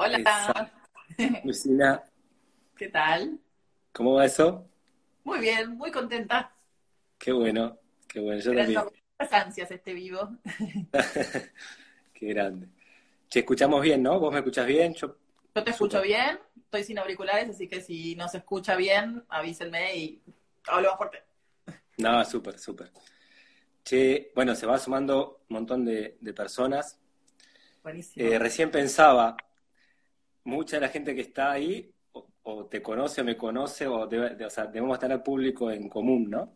Hola. Esa. Lucina, ¿Qué tal? ¿cómo va eso? Muy bien, muy contenta. Qué bueno, qué bueno, yo Esperando también. muchas ansias este vivo. Qué grande. Che, escuchamos bien, ¿no? ¿Vos me escuchás bien? Yo, Yo te escucho bien, estoy sin auriculares, así que si no se escucha bien, avísenme y hablo más fuerte. no, súper, súper. Che, bueno, se va sumando un montón de, de personas. Buenísimo. Eh, recién pensaba, mucha de la gente que está ahí o, o te conoce o me conoce, o, debe- de- o sea, debemos tener público en común, ¿no?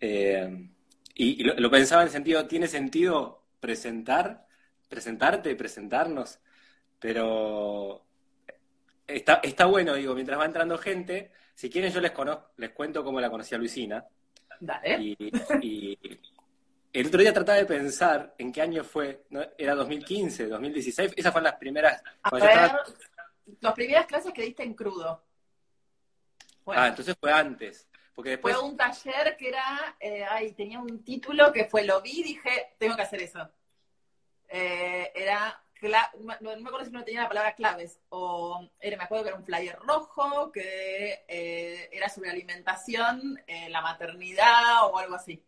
Eh, y y lo, lo pensaba en el sentido, ¿tiene sentido presentar, presentarte, presentarnos? Pero está, está bueno, digo, mientras va entrando gente, si quieren yo les conozco, les cuento cómo la conocí a Luisina. Dale. Y, y el otro día trataba de pensar en qué año fue, ¿no? Era 2015, 2016, esas fueron las primeras. Ver, estaba- las primeras clases que diste en crudo. Bueno, Ah, entonces fue antes, porque después, fue un taller que era, eh, ay, tenía un título que fue, lo vi y dije, tengo que hacer eso. Eh, era, no me acuerdo si no tenía la palabra claves, o era, me acuerdo que era un flyer rojo, que eh, era sobre alimentación, eh, la maternidad o algo así.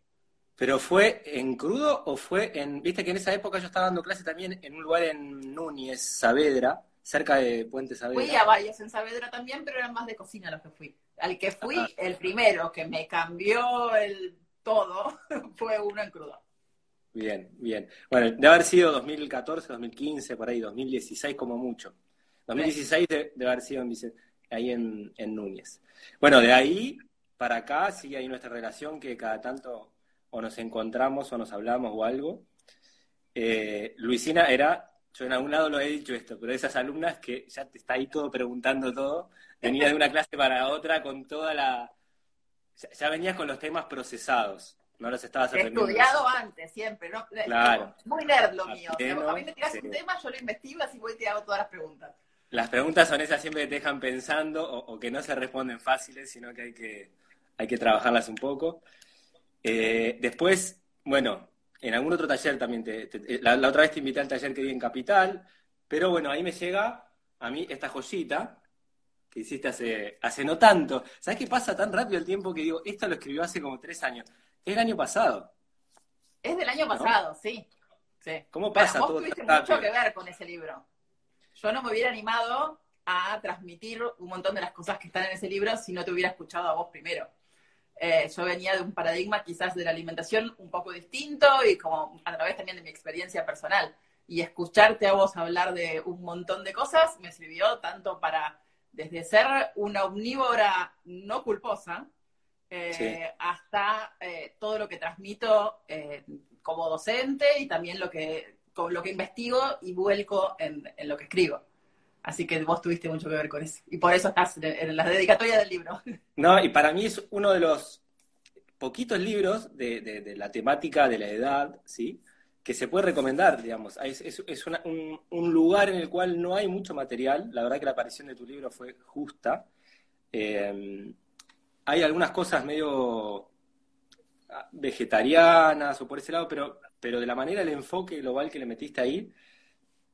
Pero fue en crudo o fue en, viste que en esa época yo estaba dando clase también en un lugar en Núñez, Saavedra, cerca de Puente Fui a Saavedra. varios en Saavedra también, pero eran más de cocina los que fui. Al que fui, el primero que me cambió el todo, fue uno en crudo. Bien, bien. Bueno, debe haber sido 2014, 2015, por ahí, 2016 como mucho. 2016 de- haber sido en ahí en, en Núñez. Bueno, de ahí para acá sigue ahí nuestra relación que cada tanto o nos encontramos o nos hablamos o algo. Eh, Luisina era, yo en algún lado lo he dicho esto, pero de esas alumnas que ya te está ahí todo preguntando todo, venía de una clase para otra con toda la... Ya, ya venías con los temas procesados, no los estabas aprendiendo. estudiado antes, siempre, ¿no? Claro. Muy nerd lo A mío. pleno, a mí me tiras sí. un tema, yo lo investigo, así voy y te hago todas las preguntas. Las preguntas son esas siempre que te dejan pensando o, o que no se responden fáciles, sino que hay que, hay que trabajarlas un poco. Eh, después, bueno, en algún otro taller también, te, te- la, la otra vez te invité al taller que di en Capital, pero bueno, ahí me llega a mí esta joyita que hiciste hace, hace no tanto. ¿Sabes qué pasa tan rápido el tiempo que digo, esto lo escribió hace como tres años? Es el año pasado. Es del año ¿No? pasado, sí. sí. ¿Cómo Bueno, pasa vos todo tuviste mucho que ver con ese libro. Yo no me hubiera animado a transmitir un montón de las cosas que están en ese libro si no te hubiera escuchado a vos primero. Eh, yo venía de un paradigma quizás de la alimentación un poco distinto y como a través también de mi experiencia personal. Y escucharte a vos hablar de un montón de cosas me sirvió tanto para, desde ser una omnívora no culposa, eh, Sí. hasta eh, todo lo que transmito eh, como docente y también lo que, con lo que investigo y vuelco en, en lo que escribo. Así que vos tuviste mucho que ver con eso. Y por eso estás en, la dedicatoria del libro. No, y para mí es uno de los poquitos libros de, la temática de la edad, ¿sí? Que se puede recomendar, digamos. Es, un, lugar en el cual no hay mucho material. La verdad que la aparición de tu libro fue justa. Eh, hay algunas cosas medio ah, vegetarianas o por ese lado, pero, pero de la manera, el enfoque global que le metiste ahí,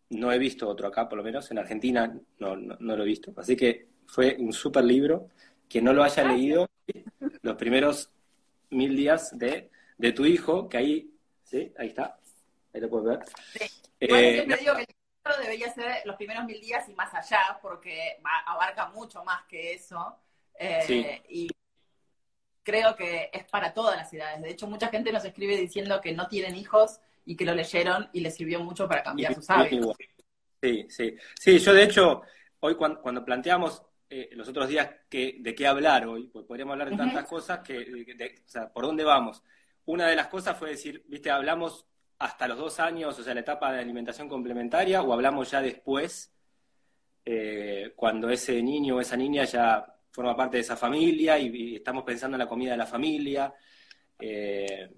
no he visto otro acá, por lo menos en Argentina no, no, no lo he visto. Así que fue un súper libro. Quien no lo haya leído, los primeros mil días de, de tu hijo, que ahí, ¿sí? Ahí está, ahí lo puedes ver. Sí. Eh, Igual yo siempre digo que el libro debería ser los primeros mil días y más allá, porque va- abarca mucho más que eso. Eh, Sí. Y creo que es para todas las edades. De hecho, mucha gente nos escribe diciendo que no tienen hijos y que lo leyeron y les sirvió mucho para cambiar Y- sus hábitos. Sí, sí. Sí, yo de hecho, hoy cuando, cuando planteamos eh, los otros días que, de qué hablar hoy, pues podríamos hablar de tantas cosas que, de- de- o sea, ¿por dónde vamos? Una de las cosas fue decir, viste, hablamos hasta los dos años, o sea, la etapa de alimentación complementaria, o hablamos ya después, eh, cuando ese niño o esa niña ya forma parte de esa familia y, y estamos pensando en la comida de la familia. Eh,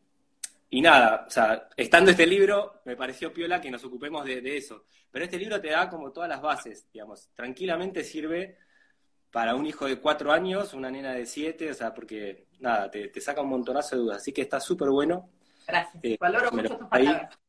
y nada, o sea, estando este libro, me pareció piola que nos ocupemos de, de eso. Pero este libro te da como todas las bases, digamos. Tranquilamente sirve para un hijo de cuatro años, una nena de siete, o sea, porque nada, te, te saca un montonazo de dudas. Así que está súper bueno. Gracias. Eh, Valoro mucho tus palabras.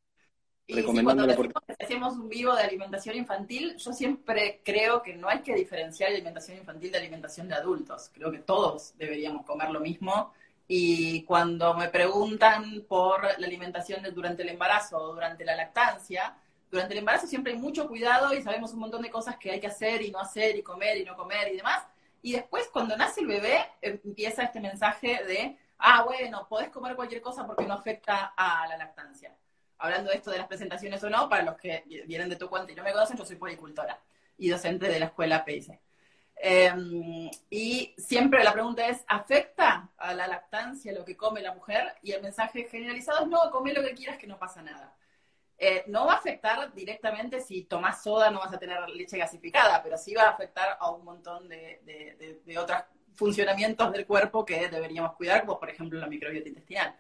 recomendándolo. por... hacemos un vivo de alimentación infantil, yo siempre creo que no hay que diferenciar alimentación infantil de alimentación de adultos. Creo que todos deberíamos comer lo mismo. Y cuando me preguntan por la alimentación durante el embarazo o durante la lactancia, durante el embarazo siempre hay mucho cuidado y sabemos un montón de cosas que hay que hacer y no hacer y comer y no comer y demás. Y después cuando nace el bebé empieza este mensaje de, ah, bueno, podés comer cualquier cosa porque no afecta a la lactancia hablando de esto de las presentaciones o no, para los que vienen de tu cuenta y no me conocen, yo soy policultora y docente de la escuela PIC. Em, y siempre la pregunta es, ¿afecta a la lactancia lo que come la mujer? Y el mensaje generalizado es, no, come lo que quieras que no pasa nada. Eh, no va a afectar directamente si tomas soda, no vas a tener leche gasificada, pero sí va a afectar a un montón de, de otros funcionamientos del cuerpo que deberíamos cuidar, como por ejemplo la microbiota intestinal.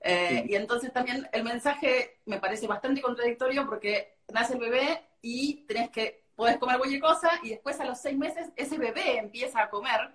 Eh, y entonces también el mensaje me parece bastante contradictorio porque nace el bebé y tenés que, podés comer cualquier cosa y después a los seis meses ese bebé empieza a comer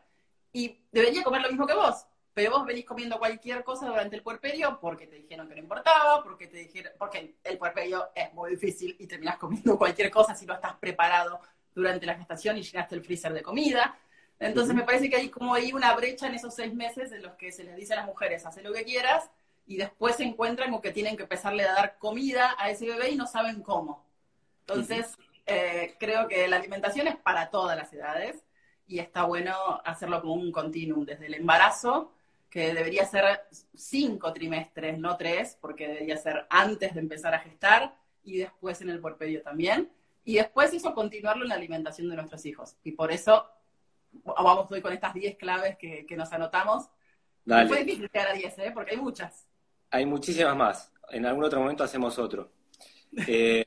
y debería comer lo mismo que vos. Pero vos venís comiendo cualquier cosa durante el puerperio porque te dijeron que no importaba, porque te dijeron, porque el puerperio es muy difícil y terminás comiendo cualquier cosa si no estás preparado durante la gestación y llegaste el freezer de comida. Entonces me parece que hay como ahí una brecha en esos seis meses en los que se les dice a las mujeres, haz lo que quieras, y después se encuentran con que tienen que empezarle a dar comida a ese bebé y no saben cómo. Entonces, eh, creo que la alimentación es para todas las edades y está bueno hacerlo como un continuum, desde el embarazo, que debería ser cinco trimestres, no tres, porque debería ser antes de empezar a gestar y después en el porperio también. Y después eso continuarlo en la alimentación de nuestros hijos. Y por eso vamos hoy con estas 10 claves que, nos anotamos. Dale. Fue difícil llegar a 10, ¿eh? porque hay muchas. Hay muchísimas más. En algún otro momento hacemos otro. Eh,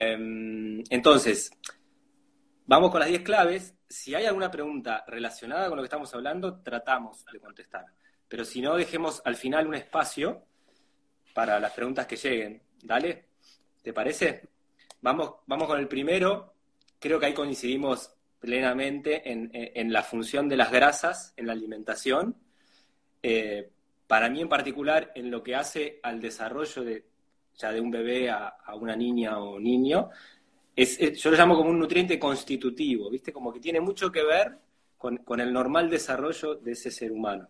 entonces, vamos con las 10 claves. Si hay alguna pregunta relacionada con lo que estamos hablando, tratamos de contestar. Pero si no, dejemos al final un espacio para las preguntas que lleguen. Dale, ¿te parece? Vamos, vamos con el primero. Creo que ahí coincidimos plenamente en, la función de las grasas en la alimentación. Eh, para mí en particular, en lo que hace al desarrollo de, ya de un bebé a, una niña o niño, yo lo llamo como un nutriente constitutivo, ¿viste? Como que tiene mucho que ver con, el normal desarrollo de ese ser humano.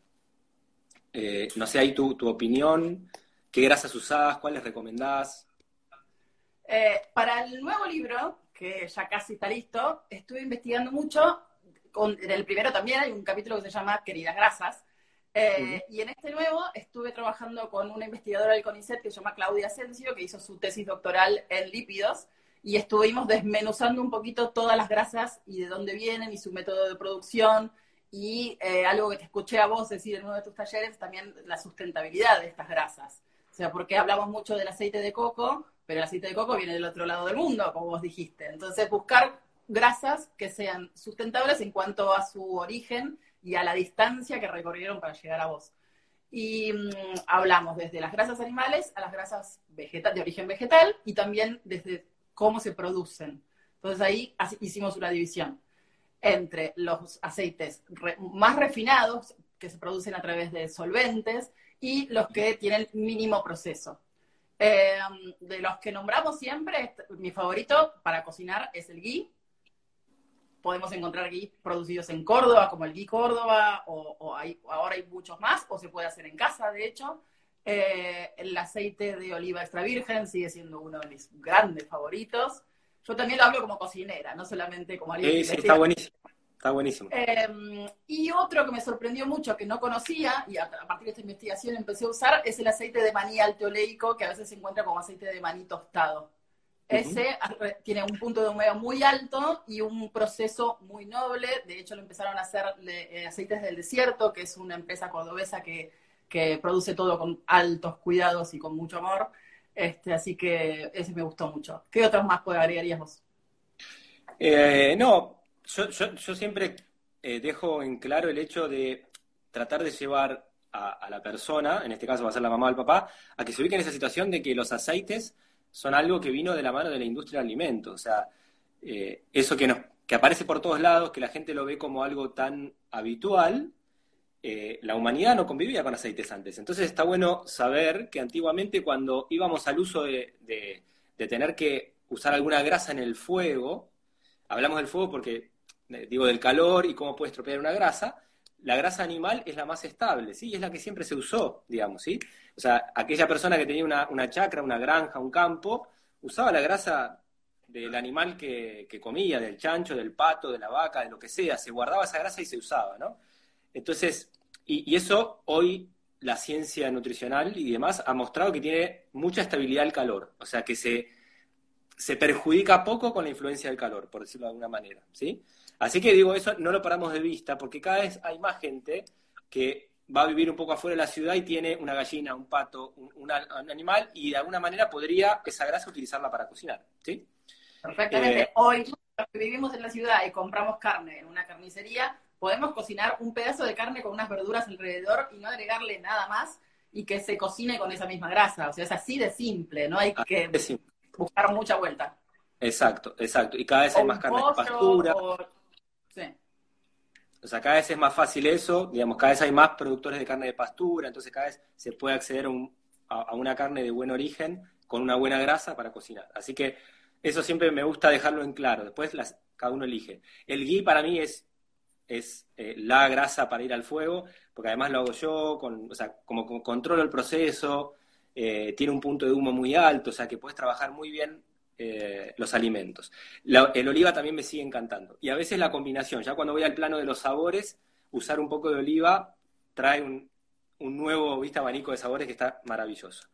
Eh, no sé, ahí tu, tu opinión, qué grasas usás, cuáles recomendás. Eh, para el nuevo libro, que ya casi está listo, estuve investigando mucho. en el primero también hay un capítulo que se llama Queridas Grasas, eh, y en este nuevo estuve trabajando con una investigadora del CONICET que se llama Claudia Asensio, que hizo su tesis doctoral en lípidos, y estuvimos desmenuzando un poquito todas las grasas y de dónde vienen y su método de producción, y eh, algo que te escuché a vos decir en uno de tus talleres, también la sustentabilidad de estas grasas. O sea, porque hablamos mucho del aceite de coco, pero el aceite de coco viene del otro lado del mundo, como vos dijiste. Entonces, buscar grasas que sean sustentables en cuanto a su origen y a la distancia que recorrieron para llegar a vos. Y mm, hablamos desde las grasas animales a las grasas de origen vegetal y también desde cómo se producen. Entonces ahí hicimos una división entre los aceites más refinados que se producen a través de solventes y los que tienen mínimo proceso. Eh, de los que nombramos siempre, mi favorito para cocinar es el ghee, podemos encontrar aquí producidos en Córdoba, como el Gui Córdoba, o, hay, ahora hay muchos más, o se puede hacer en casa, de hecho. Eh, el aceite de oliva extra virgen sigue siendo uno de mis grandes favoritos. Yo también lo hablo como cocinera, no solamente como alguien sí, está buenísimo. Está buenísimo. Em, y otro que me sorprendió mucho, que no conocía, y a, partir de esta investigación empecé a usar, es el aceite de maní alteoleico, que a veces se encuentra como aceite de maní tostado. Ese tiene un punto de humedad muy alto y un proceso muy noble. De hecho, lo empezaron a hacer eh, Aceites del Desierto, que es una empresa cordobesa que, produce todo con altos cuidados y con mucho amor. Este, así que ese me gustó mucho. ¿Qué otros más agregarías vos? Eh, no, yo, siempre eh, dejo en claro el hecho de tratar de llevar a, a, la persona, en este caso va a ser la mamá o el papá, a que se ubique en esa situación de que los aceites son algo que vino de la mano de la industria del alimento. O sea, eh, eso que, nos, que aparece por todos lados, que la gente lo ve como algo tan habitual, eh, la humanidad no convivía con aceites antes. Entonces está bueno saber que antiguamente cuando íbamos al uso de, de tener que usar alguna grasa en el fuego, hablamos del fuego porque eh, digo del calor y cómo puede estropear una grasa, la grasa animal es la más estable, ¿sí? es la que siempre se usó, digamos, ¿sí? O sea, aquella persona que tenía una, una chacra, una granja, un campo, usaba la grasa del animal que, comía, del chancho, del pato, de la vaca, de lo que sea, se guardaba esa grasa y se usaba, ¿no? Entonces, y, y eso hoy la ciencia nutricional y demás ha mostrado que tiene mucha estabilidad el calor, o sea, que se, se perjudica poco con la influencia del calor, por decirlo de alguna manera, ¿sí? Así que digo, eso no lo paramos de vista, porque cada vez hay más gente que va a vivir un poco afuera de la ciudad y tiene una gallina, un pato, un, animal, y de alguna manera podría esa grasa utilizarla para cocinar, ¿sí? Perfectamente. Eh, Hoy, los que vivimos en la ciudad y compramos carne en una carnicería, podemos cocinar un pedazo de carne con unas verduras alrededor y no agregarle nada más y que se cocine con esa misma grasa. O sea, es así de simple, no hay que buscar mucha vuelta. Exacto, exacto. Y cada vez hay más carne de pastura. O sea, cada vez es más fácil eso, digamos, cada vez hay más productores de carne de pastura, entonces cada vez se puede acceder a, una carne de buen origen con una buena grasa para cocinar. Así que eso siempre me gusta dejarlo en claro. Después las, cada uno elige. El ghee para mí es, es eh, la grasa para ir al fuego, porque además lo hago yo, con, o sea, como, controlo el proceso, eh, tiene un punto de humo muy alto, o sea que puedes trabajar muy bien eh, los alimentos. el oliva también me sigue encantando. Y a veces la combinación, ya cuando voy al plano de los sabores, usar un poco de oliva trae un, nuevo ¿viste, abanico de sabores que está maravilloso.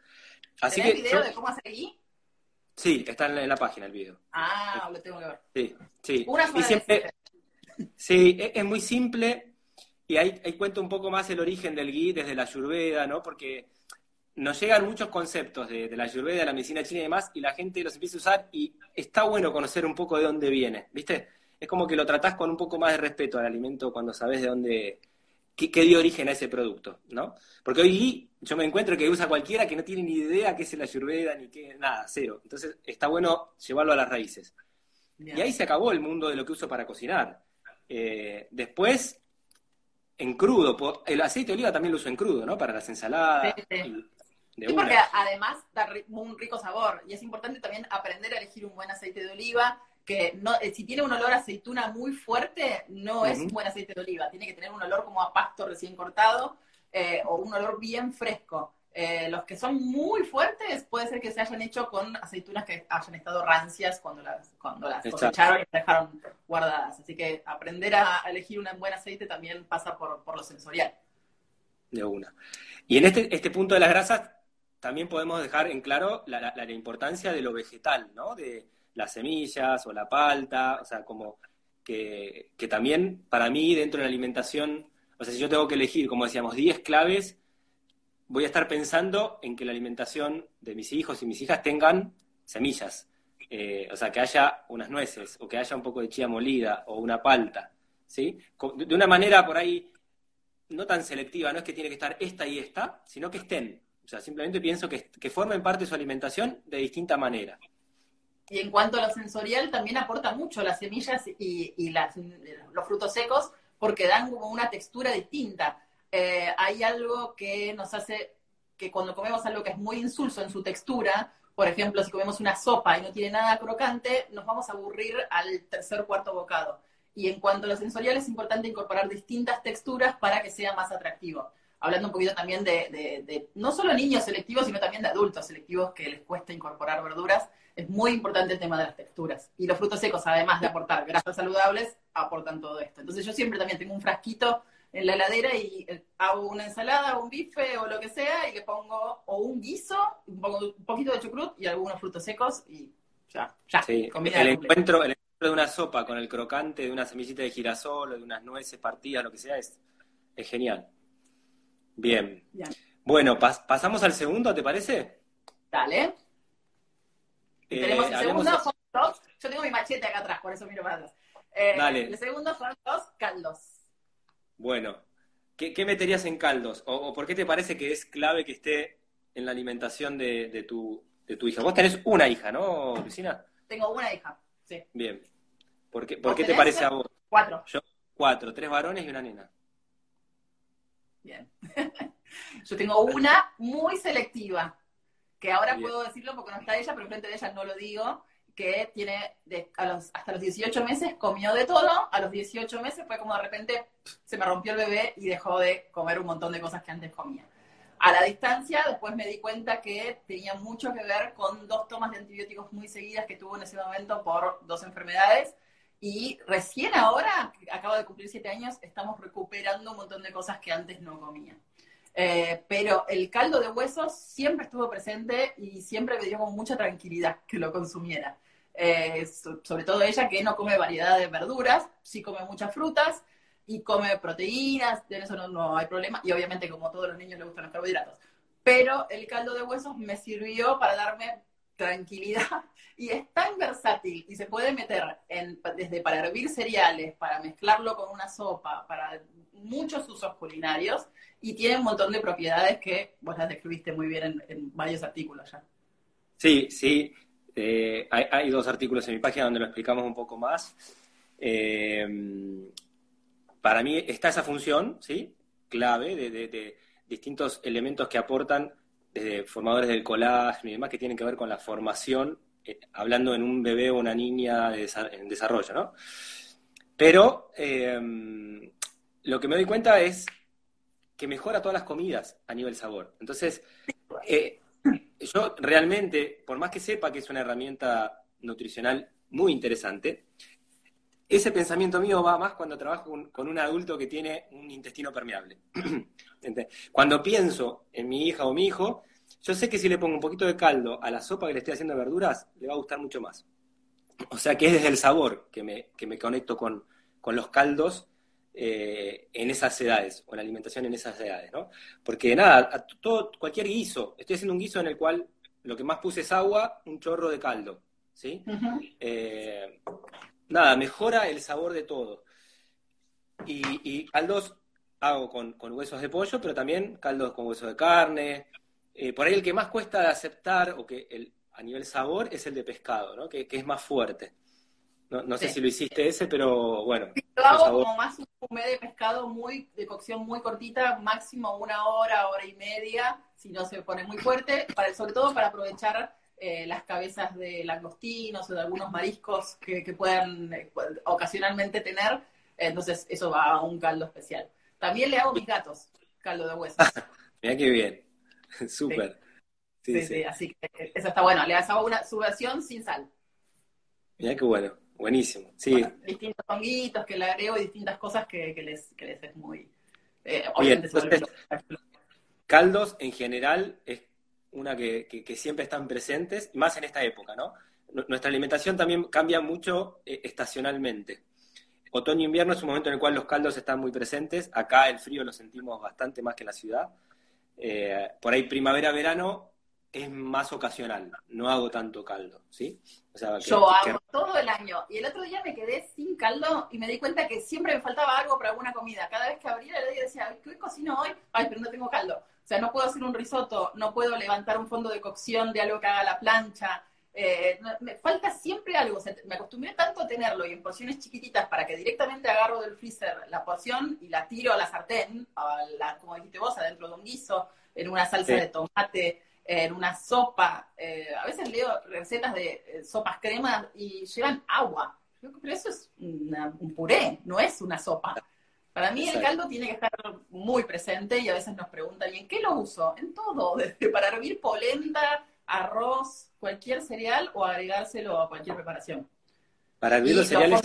Así que, video de cómo hacer allí? Sí, está en la, página el video. Ah, lo tengo que ver. Sí, sí. y siempre, sí, es, muy simple y ahí, ahí cuento un poco más el origen del ghee desde la ayurveda, ¿no? Porque nos llegan muchos conceptos de, la ayurveda, de la medicina china y demás, y la gente los empieza a usar y está bueno conocer un poco de dónde viene, ¿viste? Es como que lo tratás con un poco más de respeto al alimento cuando sabes de dónde, qué, dio origen a ese producto, ¿no? Porque hoy yo me encuentro que usa cualquiera que no tiene ni idea qué es la ayurveda, ni qué, nada, cero. Entonces está bueno llevarlo a las raíces. Y ahí se acabó el mundo de lo que uso para cocinar. Eh, después, en crudo, el aceite de oliva también lo uso en crudo, ¿no? Para las ensaladas. Sí, porque además da un rico sabor y es importante también aprender a elegir un buen aceite de oliva, que no, eh, si tiene un olor a aceituna muy fuerte, no es un buen aceite de oliva, tiene que tener un olor como a pasto recién cortado eh, o un olor bien fresco. Eh, los que son muy fuertes puede ser que se hayan hecho con aceitunas que hayan estado rancias cuando las, cuando las cosecharon y las dejaron guardadas. Así que aprender a elegir un buen aceite también pasa por, por lo sensorial. De una. Y en este, este punto de las grasas, también podemos dejar en claro la, importancia de lo vegetal, ¿no? De las semillas o la palta, o sea, como que, también para mí dentro de la alimentación, o sea, si yo tengo que elegir, como decíamos, 10 claves, voy a estar pensando en que la alimentación de mis hijos y mis hijas tengan semillas, eh, o sea, que haya unas nueces o que haya un poco de chía molida o una palta, ¿sí? De una manera por ahí no tan selectiva, no es que tiene que estar esta y esta, sino que estén, o sea, simplemente pienso que, formen parte de su alimentación de distinta manera. Y en cuanto a lo sensorial, también aporta mucho las semillas y, los frutos secos porque dan como una textura distinta. Eh, hay algo que nos hace que cuando comemos algo que es muy insulso en su textura, por ejemplo, si comemos una sopa y no tiene nada crocante, nos vamos a aburrir al tercer cuarto bocado. Y en cuanto a lo sensorial, es importante incorporar distintas texturas para que sea más atractivo hablando un poquito también de, no solo niños selectivos, sino también de adultos selectivos que les cuesta incorporar verduras, es muy importante el tema de las texturas. Y los frutos secos, además de aportar grasas saludables, aportan todo esto. Entonces yo siempre también tengo un frasquito en la heladera y eh, hago una ensalada, un bife o lo que sea, y le pongo o un guiso, un, poquito de chucrut y algunos frutos secos y ya, ya. Sí, el encuentro, el encuentro de una sopa con el crocante de una semillita de girasol o de unas nueces partidas, lo que sea, es, es genial. Bien. Bueno, pasamos al segundo, ¿te parece? Dale. Eh, tenemos el segundo, son dos. Yo tengo mi machete acá atrás, por eso miro para atrás. Eh, Dale. El segundo son dos caldos. Bueno, ¿qué, meterías en caldos? O, por qué te parece que es clave que esté en la alimentación de, tu, de tu hija? Vos tenés una hija, ¿no, Lucina? Tengo una hija, sí. Bien. ¿Por qué, por qué te parece a vos? Cuatro. Yo, cuatro, tres varones y una nena. Bien. Yo tengo una muy selectiva. que ahora puedo decirlo porque no está ella, pero frente de ella no lo digo, que tiene hasta los 18 meses comió de todo, a los 18 meses fue como de repente se me rompió el bebé y dejó de comer un montón de cosas que antes comía. A la distancia, después me di cuenta que tenía mucho que ver con dos tomas de antibióticos muy seguidas que tuvo en ese momento por dos enfermedades. Y recién ahora, acabo de cumplir siete años, estamos recuperando un montón de cosas que antes no comía. Eh, pero el caldo de huesos siempre estuvo presente y siempre me dio con mucha tranquilidad que lo consumiera. Eh, sobre todo ella que no come variedad de verduras, sí come muchas frutas, y come proteínas, de eso no, hay problema, y obviamente como a todos los niños les gustan los carbohidratos. Pero el caldo de huesos me sirvió para darme tranquilidad y es tan versátil y se puede meter en, desde para hervir cereales, para mezclarlo con una sopa, para muchos usos culinarios y tiene un montón de propiedades que vos las describiste muy bien en, varios artículos ya. Sí, sí. Eh, hay, dos artículos en mi página donde lo explicamos un poco más. Eh, para mí está esa función, ¿sí? Clave de, distintos elementos que aportan formadores del colágeno y demás que tienen que ver con la formación, eh, hablando en un bebé o una niña en desarrollo, ¿no? Pero em, lo que me doy cuenta es que mejora todas las comidas a nivel sabor. Entonces, eh, yo realmente, por más que sepa que es una herramienta nutricional muy interesante, ese pensamiento mío va más cuando trabajo con, un adulto que tiene un intestino permeable. cuando pienso en mi hija o mi hijo, yo sé que si le pongo un poquito de caldo a la sopa que le estoy haciendo de verduras, le va a gustar mucho más. O sea que es desde el sabor que me, que me conecto con, los caldos eh, en esas edades, o la alimentación en esas edades, ¿no? Porque nada, todo, cualquier guiso, estoy haciendo un guiso en el cual lo que más puse es agua, un chorro de caldo, ¿sí? Nada, mejora el sabor de todo. Y, caldos hago con, huesos de pollo, pero también caldos con huesos de carne. Eh, por ahí el que más cuesta de aceptar, o que el, a nivel sabor, es el de pescado, ¿no? que, es más fuerte. No, sé si lo hiciste ese, pero bueno. Lo hago como más un fumé de pescado muy, de cocción muy cortita, máximo una hora, hora y media, si no se pone muy fuerte, para, sobre todo para aprovechar eh, las cabezas de langostinos o de algunos mariscos que, puedan eh, ocasionalmente tener. Entonces, eso va a un caldo especial. También le hago mis gatos, caldo de huesos. Mira qué bien. Súper. Sí. Sí, así que eso está bueno. Le hago una, su versión sin sal. Mira qué bueno. Buenísimo. Sí. distintos honguitos que le agrego y distintas cosas que, les, que les es muy. Eh, caldos en general es una que, siempre están presentes, más en esta época, ¿no? Nuestra alimentación también cambia mucho eh, estacionalmente. Otoño e invierno es un momento en el cual los caldos están muy presentes. Acá el frío lo sentimos bastante más que en la ciudad. Eh, por ahí primavera-verano es más ocasional. No hago tanto caldo, ¿sí? Yo hago todo el año. Y el otro día me quedé sin caldo y me di cuenta que siempre me faltaba algo para alguna comida. Cada vez que abría el día decía, ¿qué cocino hoy? Ay, pero no tengo caldo. O sea, no puedo hacer un risotto, no puedo levantar un fondo de cocción de algo que haga la plancha. Eh, me falta siempre algo. me acostumbré tanto a tenerlo y en porciones chiquititas para que directamente agarro del freezer la porción y la tiro a la sartén, a la, como dijiste vos, adentro de un guiso, en una salsa de tomate, en una sopa. Eh, a veces leo recetas de eh, sopas cremas y llevan agua. Pero eso es un puré, no es una sopa. Para mí el caldo tiene que estar muy presente y a veces nos preguntan, ¿y en qué lo uso? En todo, desde para hervir polenta, arroz, cualquier cereal o agregárselo a cualquier preparación. Para hervir los cereales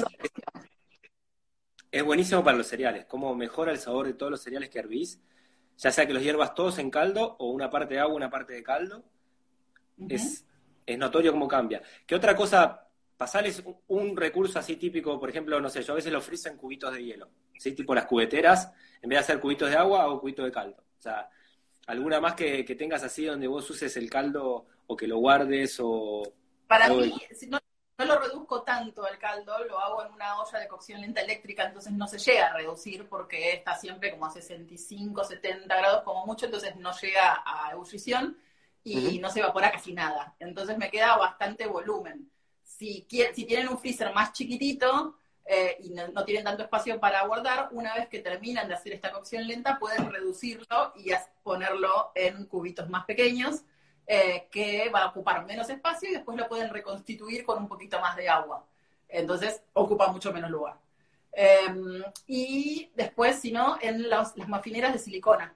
es buenísimo para los cereales, cómo mejora el sabor de todos los cereales que hervís, ya sea que los hiervas todos en caldo o una parte de agua, una parte de caldo, es, es notorio cómo cambia. ¿Qué otra cosa pasarles un recurso así típico, por ejemplo, no sé, yo a veces lo friso en cubitos de hielo, ¿sí? Tipo las cubeteras, en vez de hacer cubitos de agua, o cubitos de caldo. O sea, alguna más que, tengas así donde vos uses el caldo o que lo guardes o... Para mí, no, no, lo reduzco tanto el caldo, lo hago en una olla de cocción lenta eléctrica, entonces no se llega a reducir porque está siempre como a 65, 70 grados como mucho, entonces no llega a ebullición y no se evapora casi nada. Entonces me queda bastante volumen si, si tienen un freezer más chiquitito eh, y no, tienen tanto espacio para guardar, una vez que terminan de hacer esta cocción lenta, pueden reducirlo y ponerlo en cubitos más pequeños eh, que va a ocupar menos espacio y después lo pueden reconstituir con un poquito más de agua. Entonces ocupa mucho menos lugar. Em, y después, si no, en las mafineras de silicona.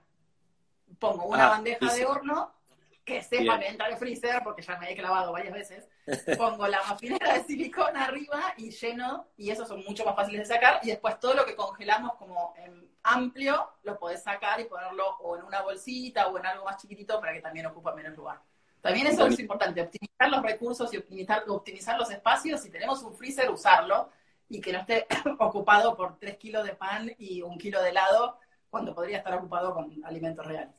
Pongo una ah, bandeja de horno que sepa que entra el freezer, porque ya me he clavado varias veces. Pongo la mafinera de silicona arriba y lleno, y esos son mucho más fáciles de sacar. Y después todo lo que congelamos como en amplio, lo podés sacar y ponerlo o en una bolsita o en algo más chiquitito para que también ocupe menos lugar. También eso es importante, optimizar los recursos y optimizar, optimizar los espacios. Si tenemos un freezer, usarlo y que no esté ocupado por tres kilos de pan y un kilo de helado, cuando podría estar ocupado con alimentos reales.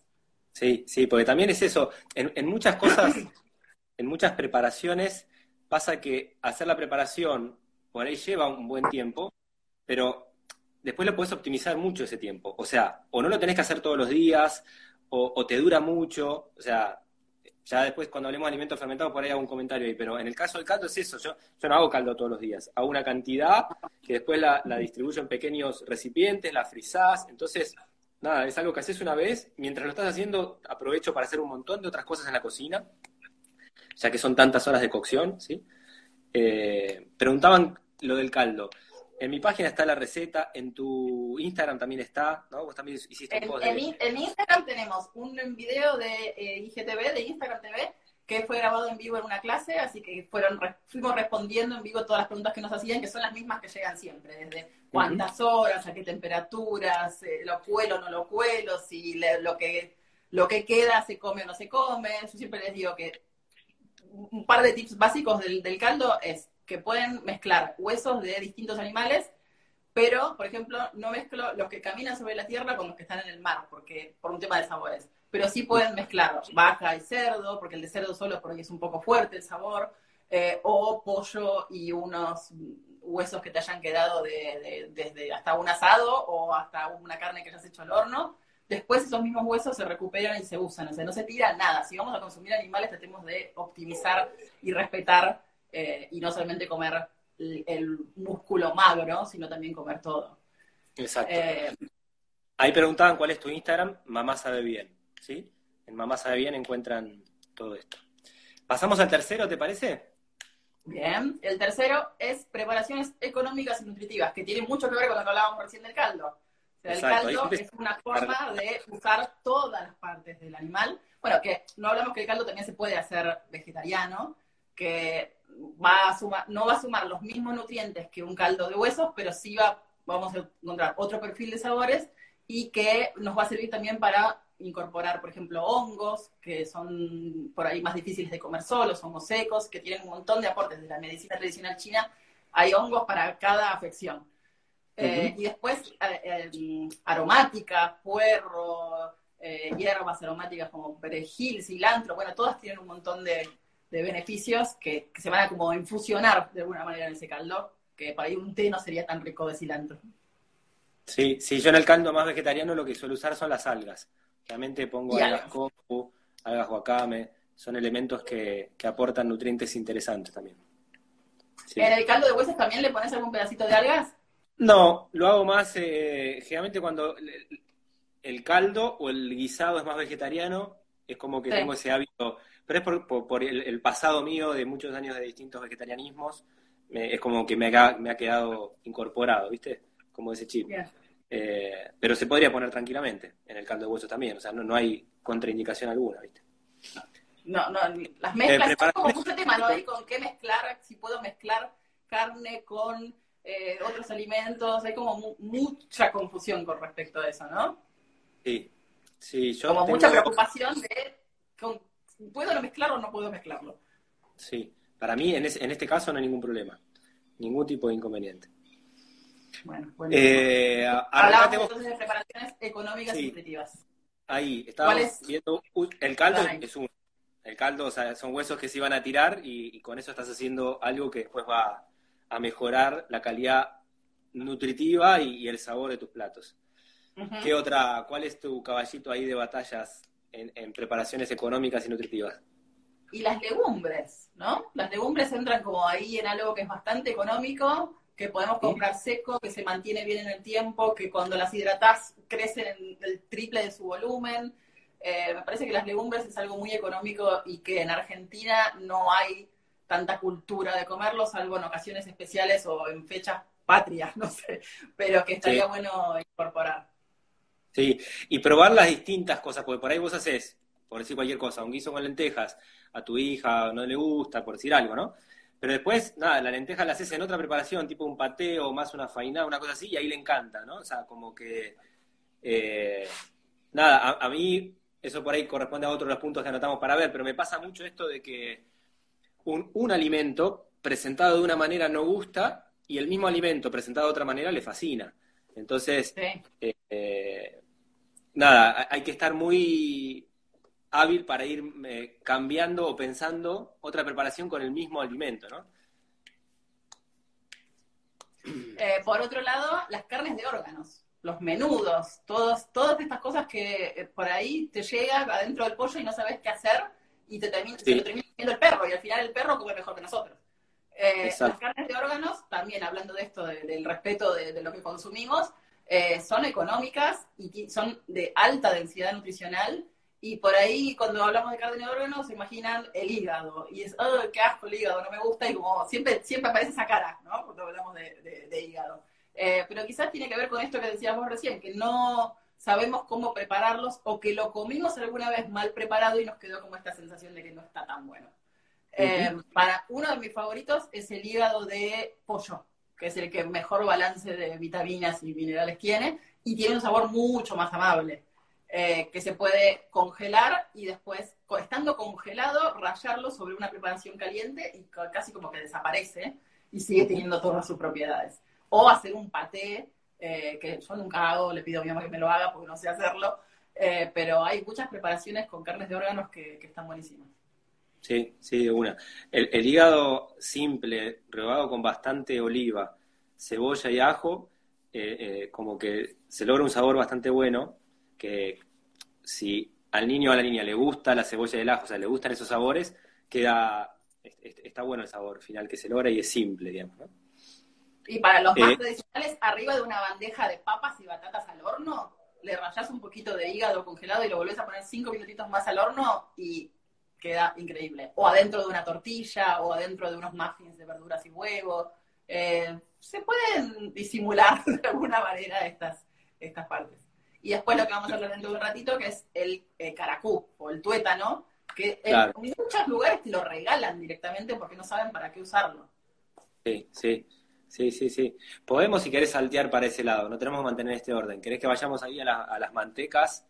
Sí, sí, porque también es eso. En, muchas cosas, en muchas preparaciones, pasa que hacer la preparación por ahí lleva un buen tiempo, pero después lo puedes optimizar mucho ese tiempo. O sea, o no lo tenés que hacer todos los días, o, te dura mucho. O sea, ya después cuando hablemos de alimentos fermentados por ahí hago un comentario ahí, pero en el caso del caldo es eso, yo, no hago caldo todos los días, hago una cantidad que después la, la distribuyo en pequeños recipientes, la frizás, entonces, nada, es algo que haces una vez, mientras lo estás haciendo aprovecho para hacer un montón de otras cosas en la cocina, ya que son tantas horas de cocción, ¿sí? Eh, preguntaban lo del caldo. En mi página está la receta, en tu Instagram también está, ¿no? Vos también hiciste un post en, en, Instagram tenemos un video de eh, IGTV, de Instagram TV, que fue grabado en vivo en una clase, así que fueron fuimos respondiendo en vivo todas las preguntas que nos hacían, que son las mismas que llegan siempre, desde cuántas horas, a qué temperaturas, eh, lo cuelo o no lo cuelo, si lo, que, lo que queda se come o no se come. Yo siempre les digo que un par de tips básicos del, caldo es que pueden mezclar huesos de distintos animales, pero, por ejemplo, no mezclo los que caminan sobre la tierra con los que están en el mar, porque por un tema de sabores. Pero sí pueden mezclar vaca y cerdo, porque el de cerdo solo por ahí es un poco fuerte el sabor, eh, o pollo y unos huesos que te hayan quedado desde hasta un asado o hasta una carne que hayas hecho al horno. Después esos mismos huesos se recuperan y se usan, o sea, no se tira nada. Si vamos a consumir animales, tratemos de optimizar y respetar eh, y no solamente comer el, músculo magro, sino también comer todo. Exacto. Eh, Ahí preguntaban cuál es tu Instagram, Mamá Sabe Bien, ¿sí? En Mamá Sabe Bien encuentran todo esto. Pasamos al tercero, ¿te parece? Bien, el tercero es preparaciones económicas y nutritivas, que tiene mucho que ver con lo que hablábamos recién del caldo. El caldo es una forma de usar todas las partes del animal. Bueno, que no hablamos que el caldo también se puede hacer vegetariano, que va a sumar, no va a sumar los mismos nutrientes que un caldo de huesos, pero sí va, vamos a encontrar otro perfil de sabores y que nos va a servir también para incorporar, por ejemplo, hongos, que son por ahí más difíciles de comer solos, hongos secos, que tienen un montón de aportes de la medicina tradicional china. Hay hongos para cada afección. Eh, y después eh, eh, aromáticas, puerro, hierbas aromáticas como perejil, cilantro, bueno, todas tienen un montón de, de beneficios que, se van a como infusionar de alguna manera en ese caldo, que para ahí un té no sería tan rico de cilantro. Sí, sí, yo en el caldo más vegetariano lo que suelo usar son las algas. Realmente pongo algas coco, algas wakame, son elementos que, aportan nutrientes interesantes también. ¿En el caldo de huesos también le pones algún pedacito de algas? No, lo hago más, eh, generalmente cuando el, caldo o el guisado es más vegetariano, es como que tengo ese hábito pero es por, el, pasado mío de muchos años de distintos vegetarianismos, es como que me ha, me ha quedado incorporado, ¿viste? Como ese chip. Eh, pero se podría poner tranquilamente en el caldo de hueso también, o sea, no, no hay contraindicación alguna, ¿viste? No, no, las mezclas, es como mucho tema, ¿no? Hay con qué mezclar, si puedo mezclar carne con eh, otros alimentos, hay como mucha confusión con respecto a eso, ¿no? Sí, sí, yo Como mucha preocupación de ¿Puedo mezclarlo o no puedo mezclarlo? Sí, para mí en, en este caso no hay ningún problema, ningún tipo de inconveniente. Bueno, bueno. Eh, Hablamos entonces de preparaciones económicas y nutritivas. Ahí, estábamos viendo, el caldo es un, el caldo, o sea, son huesos que se iban a tirar y, con eso estás haciendo algo que después va a mejorar la calidad nutritiva y, el sabor de tus platos. ¿Qué otra, cuál es tu caballito ahí de batallas en, preparaciones económicas y nutritivas. Y las legumbres, ¿no? Las legumbres entran como ahí en algo que es bastante económico, que podemos comprar seco, que se mantiene bien en el tiempo, que cuando las hidratas crecen el triple de su volumen. Eh, me parece que las legumbres es algo muy económico y que en Argentina no hay tanta cultura de comerlo, salvo en ocasiones especiales o en fechas patrias, no sé, pero que estaría bueno incorporar. Sí, y probar las distintas cosas, porque por ahí vos haces, por decir cualquier cosa, un guiso con lentejas, a tu hija no le gusta, por decir algo, ¿no? Pero después, nada, la lenteja la haces en otra preparación, tipo un pateo, más una faina, una cosa así, y ahí le encanta, ¿no? O sea, como que, eh, nada, a, mí eso por ahí corresponde a otros de los puntos que anotamos para ver, pero me pasa mucho esto de que un, un alimento presentado de una manera no gusta y el mismo alimento presentado de otra manera le fascina. Entonces, eh, nada, hay que estar muy hábil para ir eh, cambiando o pensando otra preparación con el mismo alimento, ¿no? Eh, por otro lado, las carnes de órganos, los menudos, todos, todas estas cosas que eh, por ahí te llegan adentro del pollo y no sabes qué hacer y te termina, se lo termina comiendo el perro y al final el perro come mejor que nosotros. las carnes de órganos, también hablando de esto, del respeto de, lo que consumimos, son económicas y son de alta densidad nutricional y por ahí, cuando hablamos de carne de órganos, se imaginan el hígado. Y es, oh, qué asco el hígado, no me gusta. Y como siempre, siempre aparece esa cara, ¿no? Cuando hablamos de, hígado. Eh, pero quizás tiene que ver con esto que decíamos recién, que no sabemos cómo prepararlos o que lo comimos alguna vez mal preparado y nos quedó como esta sensación de que no está tan bueno. Eh, para uno de mis favoritos es el hígado de pollo, que es el que mejor balance de vitaminas y minerales tiene y tiene un sabor mucho más amable. Eh, que se puede congelar y después, estando congelado, rayarlo sobre una preparación caliente y casi como que desaparece y sigue teniendo todas sus propiedades. O hacer un paté, eh, que yo nunca hago, le pido a mi mamá que me lo haga porque no sé hacerlo, eh, pero hay muchas preparaciones con carnes de órganos que, están buenísimas. Sí, sí, de una. El, hígado simple, rebado con bastante oliva, cebolla y ajo, como que se logra un sabor bastante bueno que si al niño o a la niña le gusta la cebolla y el ajo, o sea, le gustan esos sabores, queda, está bueno el sabor final que se logra y es simple, digamos, ¿no? Y para los más eh, tradicionales, arriba de una bandeja de papas y batatas al horno, le rayas un poquito de hígado congelado y lo volvés a poner cinco minutitos más al horno y queda increíble. O adentro de una tortilla, o adentro de unos muffins de verduras y huevos. Eh, se pueden disimular de alguna manera estas, estas partes. Y después lo que vamos a hablar dentro de un ratito, que es el eh, caracú o el tuétano, que en muchos lugares te lo regalan directamente porque no saben para qué usarlo. Sí, sí. Sí, sí, sí. Podemos, si querés, saltear para ese lado. No tenemos que mantener este orden. ¿Querés que vayamos ahí a, las mantecas?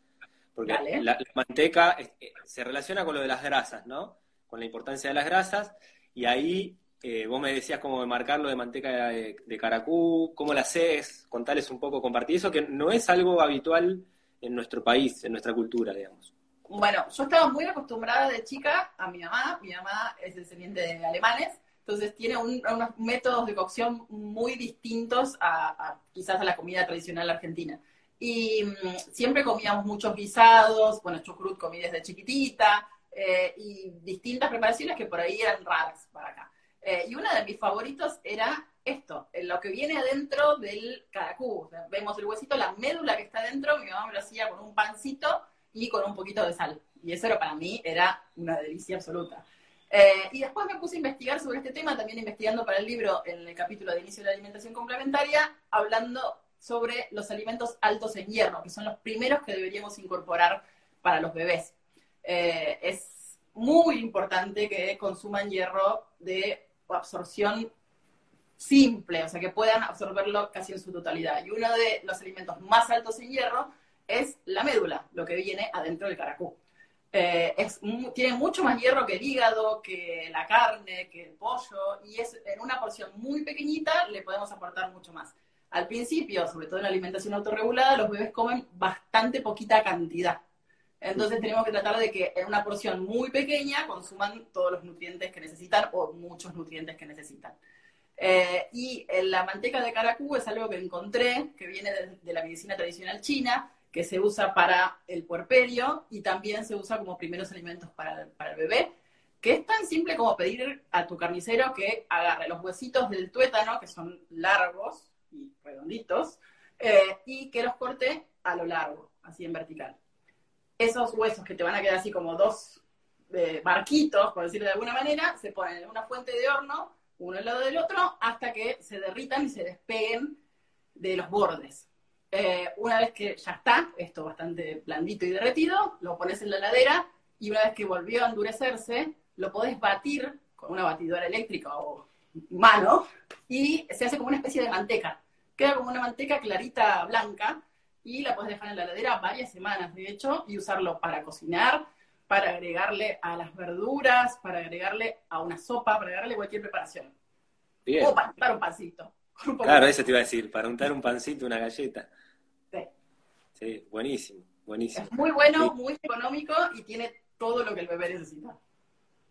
Porque la, manteca eh, se relaciona con lo de las grasas, ¿no? Con la importancia de las grasas. Y ahí eh, vos me decías cómo marcarlo de manteca de, caracú, cómo la haces, contarles un poco, compartir eso, que no es algo habitual en nuestro país, en nuestra cultura, digamos. Bueno, yo estaba muy acostumbrada de chica a mi mamá, mi mamá es descendiente de alemanes, entonces tiene unos métodos de cocción muy distintos a, quizás a la comida tradicional argentina. Y mm, siempre comíamos muchos guisados, bueno, chucrut comí desde chiquitita, eh, y distintas preparaciones que por ahí eran raras para acá. Eh, y uno de mis favoritos era esto, lo que viene adentro del caracú. vemos el huesito, la médula que está adentro, mi mamá me lo hacía con un pancito y con un poquito de sal. Y eso era, para mí era una delicia absoluta. Eh, y después me puse a investigar sobre este tema, también investigando para el libro en el capítulo de inicio de la alimentación complementaria, hablando sobre los alimentos altos en hierro, que son los primeros que deberíamos incorporar para los bebés. Eh, es muy importante que consuman hierro de absorción simple, o sea, que puedan absorberlo casi en su totalidad. Y uno de los alimentos más altos en hierro es la médula, lo que viene adentro del caracú. Eh, tiene mucho más hierro que el hígado, que la carne, que el pollo, y es en una porción muy pequeñita le podemos aportar mucho más. Al principio, sobre todo en la alimentación autorregulada, los bebés comen bastante poquita cantidad. Entonces tenemos que tratar de que en una porción muy pequeña consuman todos los nutrientes que necesitan o muchos nutrientes que necesitan. Eh, y la manteca de caracú es algo que encontré, que viene de, la medicina tradicional china, que se usa para el puerperio y también se usa como primeros alimentos para, el bebé, que es tan simple como pedir a tu carnicero que agarre los huesitos del tuétano, que son largos y redonditos, eh, y que los corte a lo largo, así en vertical. esos huesos que te van a quedar así como dos eh, barquitos, por decirlo de alguna manera, se ponen en una fuente de horno, uno al lado del otro, hasta que se derritan y se despeguen de los bordes. Eh, una vez que ya está, esto bastante blandito y derretido, lo pones en la heladera y una vez que volvió a endurecerse, lo podés batir con una batidora eléctrica o mano y se hace como una especie de manteca. Queda como una manteca clarita blanca y la puedes dejar en la heladera varias semanas, de hecho, y usarlo para cocinar, para agregarle a las verduras, para agregarle a una sopa, para agregarle cualquier preparación. O para un pancito. Claro, eso te iba a decir, para untar un pancito, una galleta. Sí. Buenísimo, buenísimo. Es muy bueno, muy económico y tiene todo lo que el bebé necesita.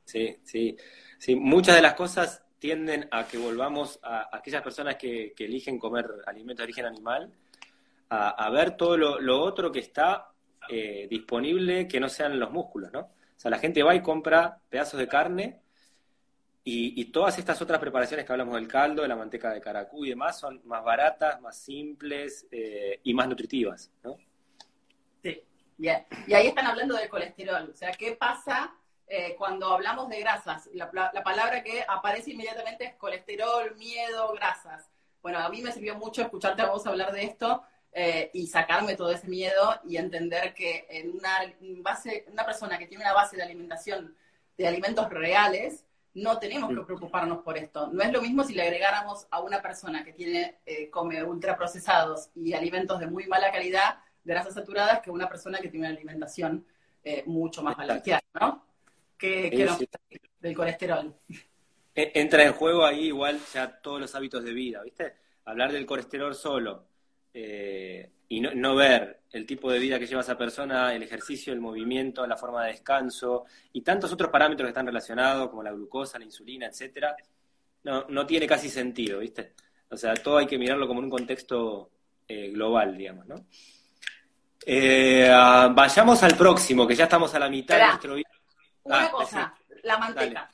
Sí, sí. Sí, muchas de las cosas tienden a que volvamos a, aquellas personas que, eligen comer alimentos de origen animal, a, ver todo lo, otro que está eh, disponible que no sean los músculos, ¿no? O sea, la gente va y compra pedazos de carne y, todas estas otras preparaciones que hablamos del caldo, de la manteca de caracú y demás, son más baratas, más simples eh, y más nutritivas, ¿no? Sí, bien. Y ahí están hablando del colesterol. O sea, ¿qué pasa eh, cuando hablamos de grasas? La, palabra que aparece inmediatamente es colesterol, miedo, grasas. Bueno, a mí me sirvió mucho escucharte a vos hablar de esto eh, y sacarme todo ese miedo y entender que en una, base, una persona que tiene una base de alimentación de alimentos reales, no tenemos que preocuparnos por esto. No es lo mismo si le agregáramos a una persona que tiene, eh, come ultraprocesados y alimentos de muy mala calidad, grasas saturadas, que una persona que tiene una alimentación eh, mucho más balanceada, ¿no? Que, del colesterol. E, entra en juego ahí igual ya todos los hábitos de vida, ¿viste? Hablar del colesterol solo eh, y no, ver el tipo de vida que lleva esa persona, el ejercicio, el movimiento, la forma de descanso y tantos otros parámetros que están relacionados, como la glucosa, la insulina, etcétera, no, no tiene casi sentido, ¿viste? O sea, todo hay que mirarlo como en un contexto eh, global, digamos, ¿no? Eh, ah, vayamos al próximo, que ya estamos a la mitad de nuestro video. Una ah, cosa, la manteca,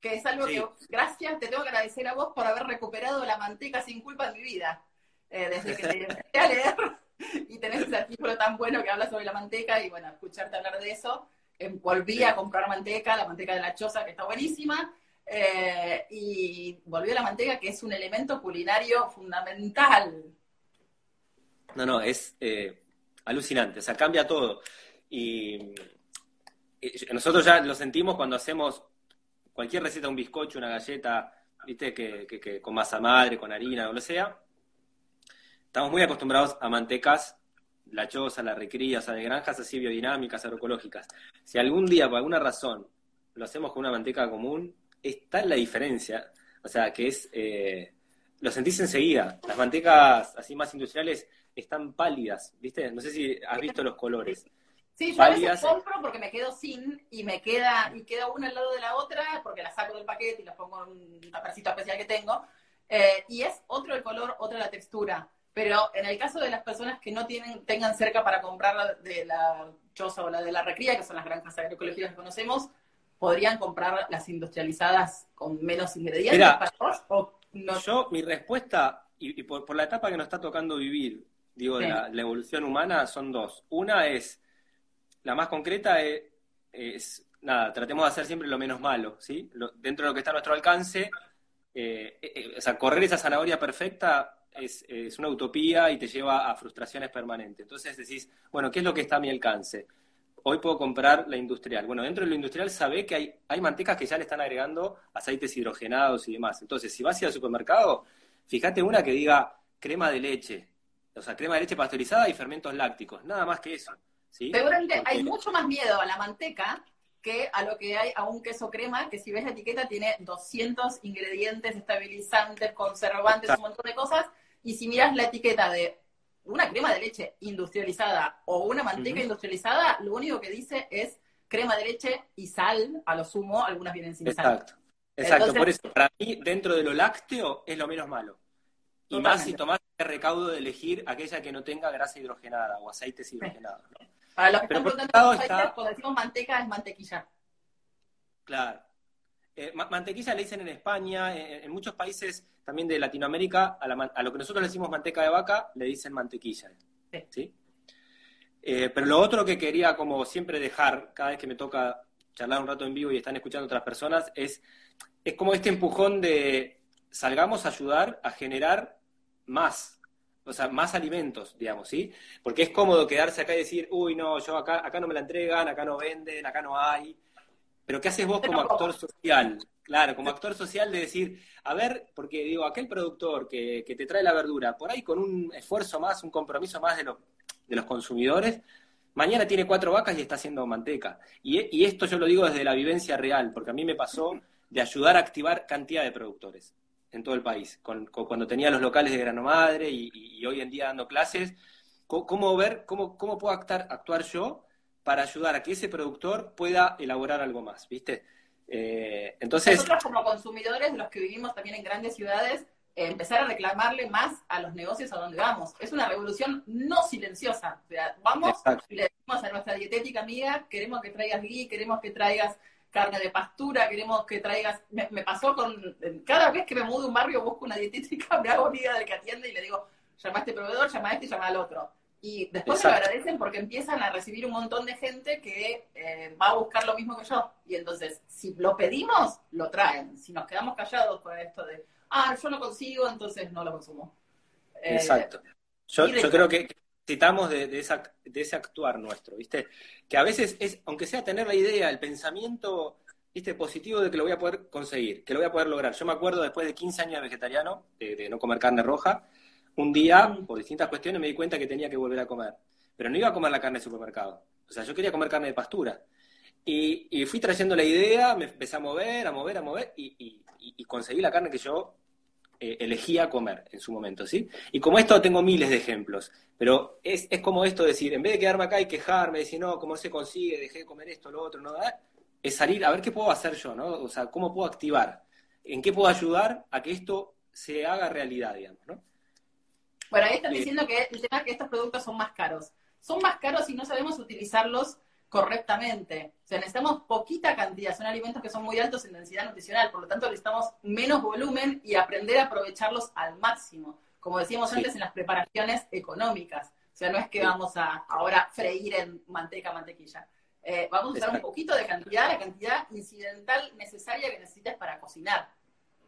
que es algo que, gracias, te tengo que agradecer a vos por haber recuperado la manteca sin culpa en mi vida. Eh, desde que te empecé a leer y tenés ese artículo tan bueno que habla sobre la manteca y bueno, escucharte hablar de eso, eh, volví a comprar manteca, la manteca de la choza que está buenísima, eh, y volví a la manteca que es un elemento culinario fundamental. No, no, es alucinante, o sea, cambia todo. Y, nosotros ya lo sentimos cuando hacemos cualquier receta, un bizcocho, una galleta, viste, que, que con masa madre, con harina o lo sea, estamos muy acostumbrados a mantecas, la choza, la recría, o sea, de granjas así biodinámicas, agroecológicas. Si algún día, por alguna razón, lo hacemos con una manteca común, está la diferencia. O sea, que es, eh, lo sentís enseguida. Las mantecas así más industriales están pálidas, ¿viste? No sé si has visto los colores. Sí, yo a veces compro porque me quedo sin y me queda, y queda una al lado de la otra porque la saco del paquete y la pongo en un tapercito especial que tengo. Eh, y es otro el color, otra la textura. Pero en el caso de las personas que no tienen, tengan cerca para comprar de la choza o la de la recría, que son las granjas agroecológicas que conocemos, ¿podrían comprar las industrializadas con menos ingredientes para vos? Yo, mi respuesta, y, por, la etapa que nos está tocando vivir, digo, la, evolución humana, son dos. Una es, la más concreta es, nada, tratemos de hacer siempre lo menos malo, ¿sí? dentro de lo que está a nuestro alcance, eh, eh, eh, o sea, correr esa zanahoria perfecta es, una utopía y te lleva a frustraciones permanentes. Entonces decís, bueno, ¿qué es lo que está a mi alcance? Hoy puedo comprar la industrial. Bueno, dentro de lo industrial sabe que hay, hay mantecas que ya le están agregando aceites hidrogenados y demás. Entonces, si vas al supermercado, fíjate una que diga crema de leche. O sea, crema de leche pasteurizada y fermentos lácticos. Nada más que eso. ¿sí? Seguramente hay mucho más miedo a la manteca que a lo que hay a un queso crema, que si ves la etiqueta tiene 200 ingredientes estabilizantes, conservantes, un montón de cosas, y si miras la etiqueta de una crema de leche industrializada o una manteca industrializada, lo único que dice es crema de leche y sal, a lo sumo, algunas vienen sin sal. Exacto, exacto. por eso, para mí, dentro de lo lácteo, es lo menos malo. Y más si tomás el recaudo de elegir aquella que no tenga grasa hidrogenada o aceites hidrogenados. Para los que están preguntando, cuando decimos manteca, es mantequilla. Claro. Eh, mantequilla le dicen en España, en, muchos países también de Latinoamérica, a, lo que nosotros le decimos manteca de vaca, le dicen mantequilla. Sí. Eh, pero lo otro que quería como siempre dejar, cada vez que me toca charlar un rato en vivo y están escuchando otras personas, es, es como este empujón de salgamos a ayudar a generar más, o sea, más alimentos, digamos, ¿sí? Porque es cómodo quedarse acá y decir, uy, no, yo acá, acá no me la entregan, acá no venden, acá no hay. Pero ¿qué haces vos como actor social? Claro, como actor social de decir, a ver, porque digo, aquel productor que, que te trae la verdura, por ahí con un esfuerzo más, un compromiso más de, los de los consumidores, mañana tiene cuatro vacas y está haciendo manteca. Y, y, esto yo lo digo desde la vivencia real, porque a mí me pasó de ayudar a activar cantidad de productores en todo el país. Con, con, cuando tenía los locales de Grano Madre y, y, hoy en día dando clases, cómo, ver, cómo, cómo puedo actuar, actuar yo para ayudar a que ese productor pueda elaborar algo más, ¿viste? Eh, entonces... Nosotros como consumidores, los que vivimos también en grandes ciudades, eh, empezar a reclamarle más a los negocios a donde vamos. Es una revolución no silenciosa. O sea, vamos Exacto. y le decimos a nuestra dietética amiga, queremos que traigas ghee, queremos que traigas carne de pastura, queremos que traigas... Me, me, pasó con... Cada vez que me mudo a un barrio busco una dietética, me hago amiga del que atiende y le digo, llama a este proveedor, llama a este y llama al otro. Y después Exacto. me lo agradecen porque empiezan a recibir un montón de gente que eh, va a buscar lo mismo que yo. Y entonces, si lo pedimos, lo traen. Si nos quedamos callados con esto de, ah, yo no consigo, entonces no lo consumo. Eh, Exacto. Yo, yo creo que citamos de, de, esa, de ese actuar nuestro, ¿viste? Que a veces es, aunque sea tener la idea, el pensamiento, ¿viste? Positivo de que lo voy a poder conseguir, que lo voy a poder lograr. Yo me acuerdo después de 15 años de vegetariano, de, de no comer carne roja, un día, por distintas cuestiones, me di cuenta que tenía que volver a comer. Pero no iba a comer la carne de supermercado. O sea, yo quería comer carne de pastura. Y, fui trayendo la idea, me empecé a mover, a mover, a mover, y, conseguí la carne que yo eh, elegía comer en su momento, ¿sí? Y como esto tengo miles de ejemplos, pero es, es como esto de decir, en vez de quedarme acá y quejarme, decir, no, ¿cómo se consigue? Dejé de comer esto, lo otro, no, es salir a ver qué puedo hacer yo, ¿no? O sea, cómo puedo activar, en qué puedo ayudar a que esto se haga realidad, digamos, ¿no? Bueno, ahí están diciendo que el tema es que estos productos son más caros. Son más caros y no sabemos utilizarlos correctamente. O sea, necesitamos poquita cantidad, son alimentos que son muy altos en densidad nutricional, por lo tanto necesitamos menos volumen y aprender a aprovecharlos al máximo, como decíamos sí. antes en las preparaciones económicas. O sea, no es que vamos a ahora freír en manteca, mantequilla. Eh, vamos a usar Exacto. un poquito de cantidad, la cantidad incidental necesaria que necesites para cocinar.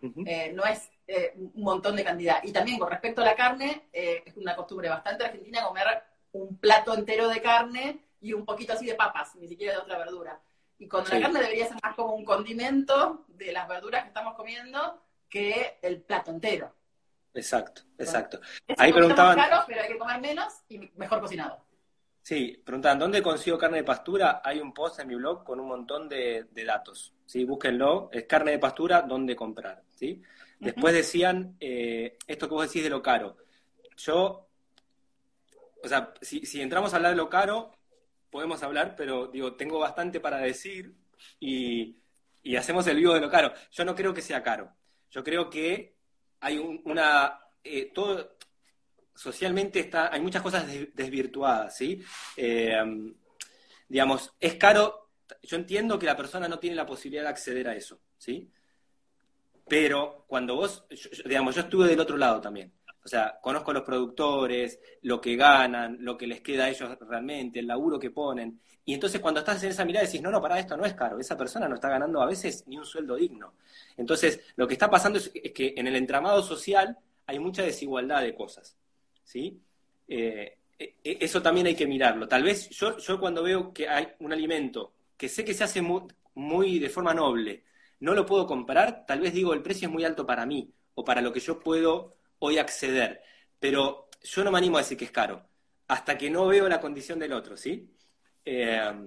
Uh -huh. eh, no es eh, un montón de cantidad. Y también con respecto a la carne, eh, es una costumbre bastante argentina comer un plato entero de carne y un poquito así de papas, ni siquiera de otra verdura. Y sí. la carne debería ser más como un condimento de las verduras que estamos comiendo que el plato entero. Exacto, exacto. Es Ahí preguntaban. Caro, pero hay que comer menos y mejor cocinado. Sí, preguntaban, ¿dónde consigo carne de pastura? Hay un post en mi blog con un montón de, de datos. ¿Sí? Búsquenlo, es carne de pastura, ¿dónde comprar? ¿sí? Después decían, eh, esto que vos decís de lo caro. Yo, o sea, si, si entramos a hablar de lo caro, podemos hablar, pero digo, tengo bastante para decir y, y, hacemos el vivo de lo caro. Yo no creo que sea caro. Yo creo que hay un, una. Eh, todo. Socialmente está, hay muchas cosas desvirtuadas, ¿sí? Eh, digamos, es caro. Yo entiendo que la persona no tiene la posibilidad de acceder a eso, ¿sí? Pero cuando vos, digamos, yo estuve del otro lado también. O sea, conozco a los productores, lo que ganan, lo que les queda a ellos realmente, el laburo que ponen. Y entonces cuando estás en esa mirada decís, no, no, para esto no es caro, esa persona no está ganando a veces ni un sueldo digno. Entonces, lo que está pasando es, que en el entramado social hay mucha desigualdad de cosas. ¿Sí? Eh, eso también hay que mirarlo. Tal vez yo, yo cuando veo que hay un alimento que sé que se hace muy, de forma noble, no lo puedo comprar, tal vez digo el precio es muy alto para mí o para lo que yo puedo hoy acceder. Pero yo no me animo a decir que es caro, hasta que no veo la condición del otro, ¿sí? Eh,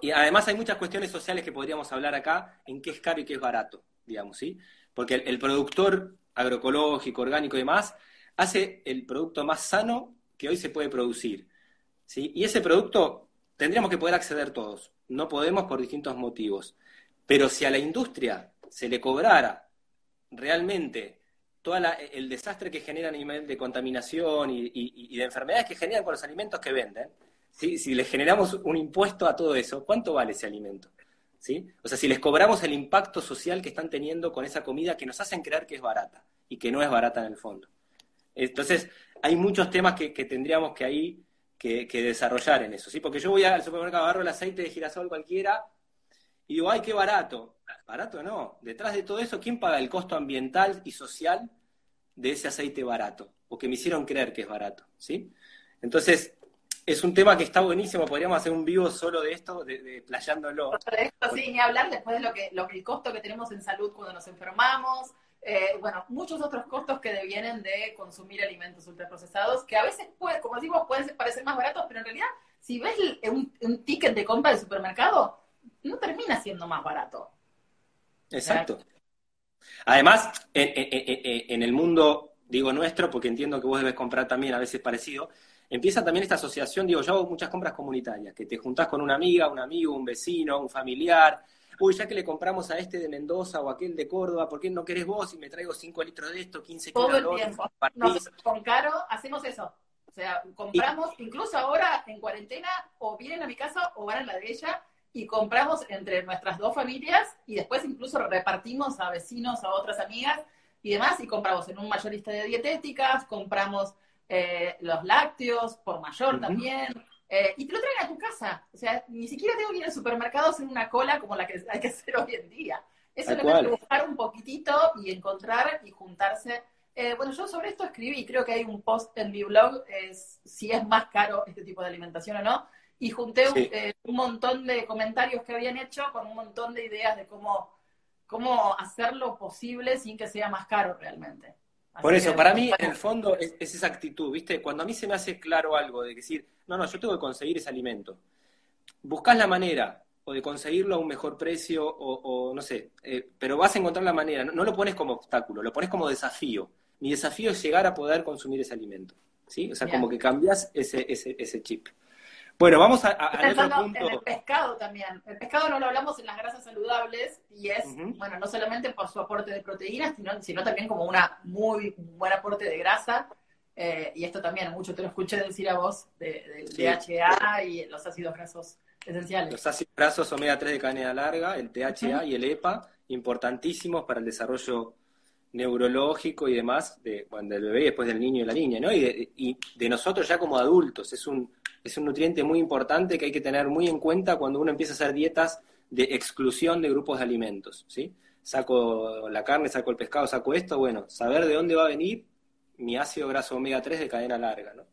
y además hay muchas cuestiones sociales que podríamos hablar acá en qué es caro y qué es barato, digamos, ¿sí? Porque el, el productor agroecológico, orgánico y demás, hace el producto más sano que hoy se puede producir, ¿sí? Y ese producto tendríamos que poder acceder todos, no podemos por distintos motivos. Pero si a la industria se le cobrara realmente todo el desastre que genera a nivel de contaminación y, de enfermedades que generan con los alimentos que venden, si les generamos un impuesto a todo eso, ¿cuánto vale ese alimento? ¿Sí? O sea, si les cobramos el impacto social que están teniendo con esa comida que nos hacen creer que es barata y que no es barata en el fondo. Entonces, hay muchos temas que tendríamos que ahí que, desarrollar en eso, ¿sí? Porque yo voy al supermercado, agarro el aceite de girasol cualquiera y digo, ay, qué barato. Barato no. Detrás de todo eso, ¿quién paga el costo ambiental y social de ese aceite barato? O que me hicieron creer que es barato, ¿sí? Entonces, es un tema que está buenísimo, podríamos hacer un vivo solo de esto, de, playándolo. De esto, sí, ni hablar después de lo que, lo que el costo que tenemos en salud cuando nos enfermamos, eh, bueno, muchos otros costos que devienen de consumir alimentos ultraprocesados, que a veces, puede, como decimos, pueden parecer más baratos, pero en realidad, si ves un, un ticket de compra del supermercado, no termina siendo más barato. Exacto. Además, en, el mundo, digo nuestro, porque entiendo que vos debes comprar también a veces parecido, empieza también esta asociación, digo, yo hago muchas compras comunitarias, que te juntás con una amiga, un amigo, un vecino, un familiar, uy, ya que le compramos a este de Mendoza o aquel de Córdoba, ¿por qué no querés vos y me traigo 5 litros de esto, 15 kilos Todo el tiempo. con Caro hacemos eso. O sea, compramos, incluso ahora en cuarentena, o vienen a mi casa o van a la de ella, y compramos entre nuestras dos familias, y después incluso repartimos a vecinos, a otras amigas y demás, y compramos en un mayorista de dietéticas, compramos eh, los lácteos por mayor también, eh, y te lo traen a tu casa. O sea, ni siquiera tengo que ir al supermercado hacer una cola como la que hay que hacer hoy en día. Es solamente buscar un poquitito y encontrar y juntarse. Eh, bueno, yo sobre esto escribí, creo que hay un post en mi blog, es, si es más caro este tipo de alimentación o no, y junté eh, un, montón de comentarios que habían hecho con un montón de ideas de cómo, cómo hacerlo posible sin que sea más caro realmente. Por eso, para mí, en el fondo, es, esa actitud, ¿viste? Cuando a mí se me hace claro algo de decir, no, no, yo tengo que conseguir ese alimento. Buscas la manera, o de conseguirlo a un mejor precio, o, no sé, eh, pero vas a encontrar la manera. No, lo pones como obstáculo, lo pones como desafío. Mi desafío es llegar a poder consumir ese alimento, ¿sí? O sea, como que cambias ese, ese, ese chip. Bueno, vamos a, a otro punto. En el pescado también. El pescado no lo hablamos en las grasas saludables y es, bueno, no solamente por su aporte de proteínas, sino, sino también como una muy buen aporte de grasa. Eh, y esto también, mucho te lo escuché decir a vos, del DHA y los ácidos grasos esenciales. Los ácidos grasos omega 3 de cadena larga, el DHA y el EPA, importantísimos para el desarrollo neurológico y demás de, bueno, del bebé y después del niño y la niña, ¿no? Y y de nosotros ya como adultos. Es un es un nutriente muy importante que hay que tener muy en cuenta cuando uno empieza a hacer dietas de exclusión de grupos de alimentos, ¿sí? Saco la carne, saco el pescado, saco esto, bueno, saber de dónde va a venir mi ácido graso omega 3 de cadena larga, ¿no?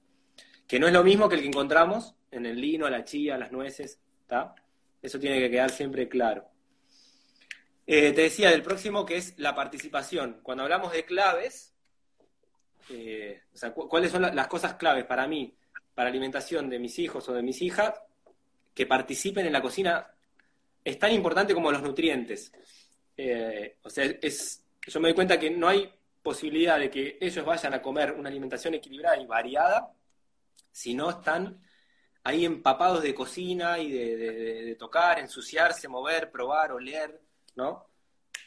Que no es lo mismo que el que encontramos en el lino, la chía, las nueces, ¿está? Eso tiene que quedar siempre claro. Eh, te decía del próximo que es la participación. Cuando hablamos de claves, eh, o sea, ¿cuáles son las cosas claves para mí? para alimentación de mis hijos o de mis hijas que participen en la cocina es tan importante como los nutrientes. Eh, o sea, es, yo me doy cuenta que no hay posibilidad de que ellos vayan a comer una alimentación equilibrada y variada si no están ahí empapados de cocina y de, tocar, ensuciarse, mover, probar, oler, ¿no?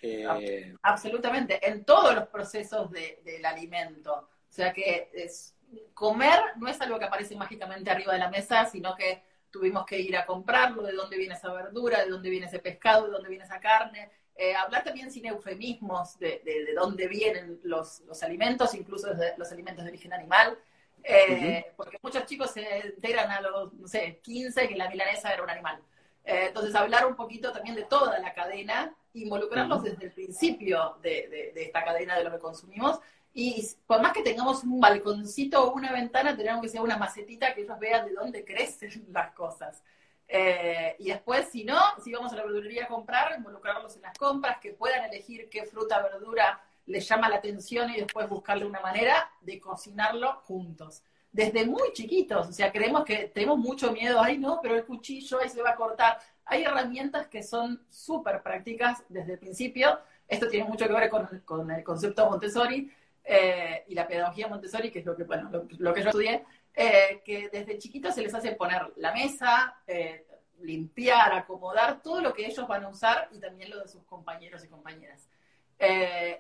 Eh, Absolutamente, en todos los procesos del alimento. O sea que es comer no es algo que aparece mágicamente arriba de la mesa, sino que tuvimos que ir a comprarlo, de dónde viene esa verdura, de dónde viene ese pescado, de dónde viene esa carne. Eh, hablar también sin eufemismos de, de, dónde vienen los, los, alimentos, incluso los alimentos de origen animal. Eh, porque muchos chicos se enteran a los, no sé, 15 que la milanesa era un animal. Eh, entonces, hablar un poquito también de toda la cadena, involucrarlos desde el principio de, de, esta cadena de lo que consumimos y por más que tengamos un balconcito o una ventana, tenemos que ser una macetita que ellos vean de dónde crecen las cosas. Eh, y después, si no, si vamos a la verdulería a comprar, involucrarlos en las compras, que puedan elegir qué fruta, verdura les llama la atención y después buscarle una manera de cocinarlo juntos. Desde muy chiquitos, o sea, creemos que tenemos mucho miedo, ay no, pero el cuchillo ahí se va a cortar. Hay herramientas que son súper prácticas desde el principio. Esto tiene mucho que ver con, con el concepto Montessori, eh, y la pedagogía Montessori, que es lo que, bueno, lo, que yo estudié, eh, que desde chiquitos se les hace poner la mesa, eh, limpiar, acomodar todo lo que ellos van a usar y también lo de sus compañeros y compañeras.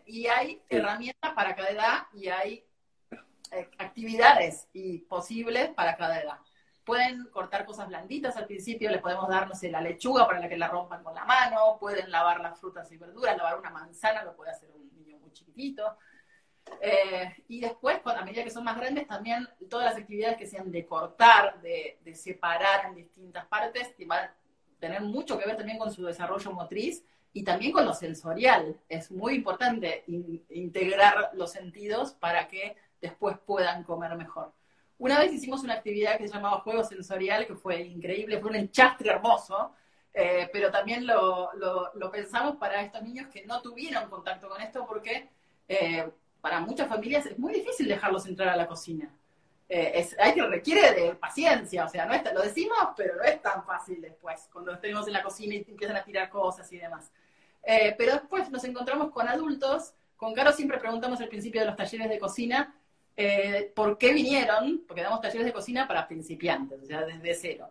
y hay herramientas para cada edad y hay actividades y posibles para cada edad. Pueden cortar cosas blanditas al principio, les podemos dar, no sé, la lechuga para la que la rompan con la mano, pueden lavar las frutas y verduras, lavar una manzana lo puede hacer un niño muy chiquitito, Eh, y después, a medida que son más grandes, también todas las actividades que sean de cortar, de, separar en distintas partes, van a tener mucho que ver también con su desarrollo motriz y también con lo sensorial. Es muy importante integrar los sentidos para que después puedan comer mejor. Una vez hicimos una actividad que se llamaba Juego Sensorial, que fue increíble, fue un enchastre hermoso, eh, pero también lo, pensamos para estos niños que no tuvieron contacto con esto, porque eh, para muchas familias es muy difícil dejarlos entrar a la cocina. Eh, hay que requiere de paciencia, o sea, no lo decimos, pero no es tan fácil después, cuando estemos en la cocina y empiezan a tirar cosas y demás. pero después nos encontramos con adultos, con Caro siempre preguntamos al principio de los talleres de cocina, ¿por qué vinieron? Porque damos talleres de cocina para principiantes, o sea, desde cero.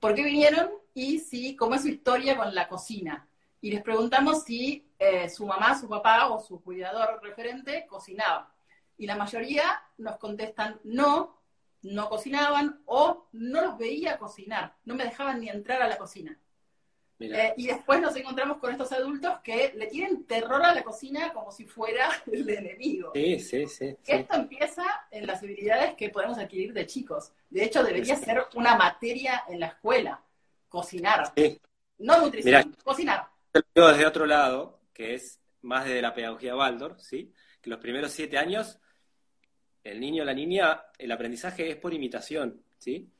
¿Por qué vinieron? y si, cómo es su historia con la cocina. Y les preguntamos si eh, su mamá, su papá o su cuidador referente cocinaba. Y la mayoría nos contestan no, no cocinaban o no los veía cocinar, no me dejaban ni entrar a la cocina. Eh, y después nos encontramos con estos adultos que le tienen terror a la cocina como si fuera el enemigo. Sí, sí, sí. Esto empieza en las habilidades que podemos adquirir de chicos. De hecho, debería ser una materia en la escuela cocinar. No nutrición, cocinar. Lo desde otro lado, que es más de la pedagogía Waldorf, ¿sí? Que los primeros siete años, el niño o la niña, el aprendizaje es por imitación, ¿sí?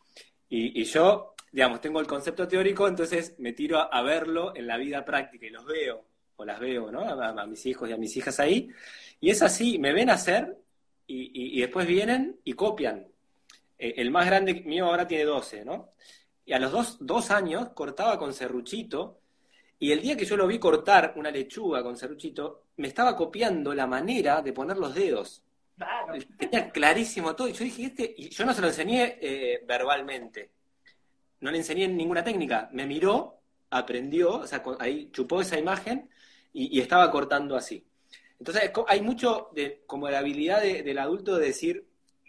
Y, yo, digamos, tengo el concepto teórico, entonces me tiro a, verlo en la vida práctica y los veo, o las veo, ¿no? A, mis hijos y a mis hijas ahí. Y es así, me ven hacer y, después vienen y copian. Eh, el más grande mío ahora tiene 12, ¿no? y a los dos, años cortaba con serruchito, y el día que yo lo vi cortar una lechuga con serruchito, me estaba copiando la manera de poner los dedos. Tenía clarísimo todo, y yo dije, este, y yo no se lo enseñé eh, verbalmente, no le enseñé ninguna técnica, me miró, aprendió, o sea, ahí chupó esa imagen y, estaba cortando así. Entonces hay mucho de, como la habilidad del adulto de decir,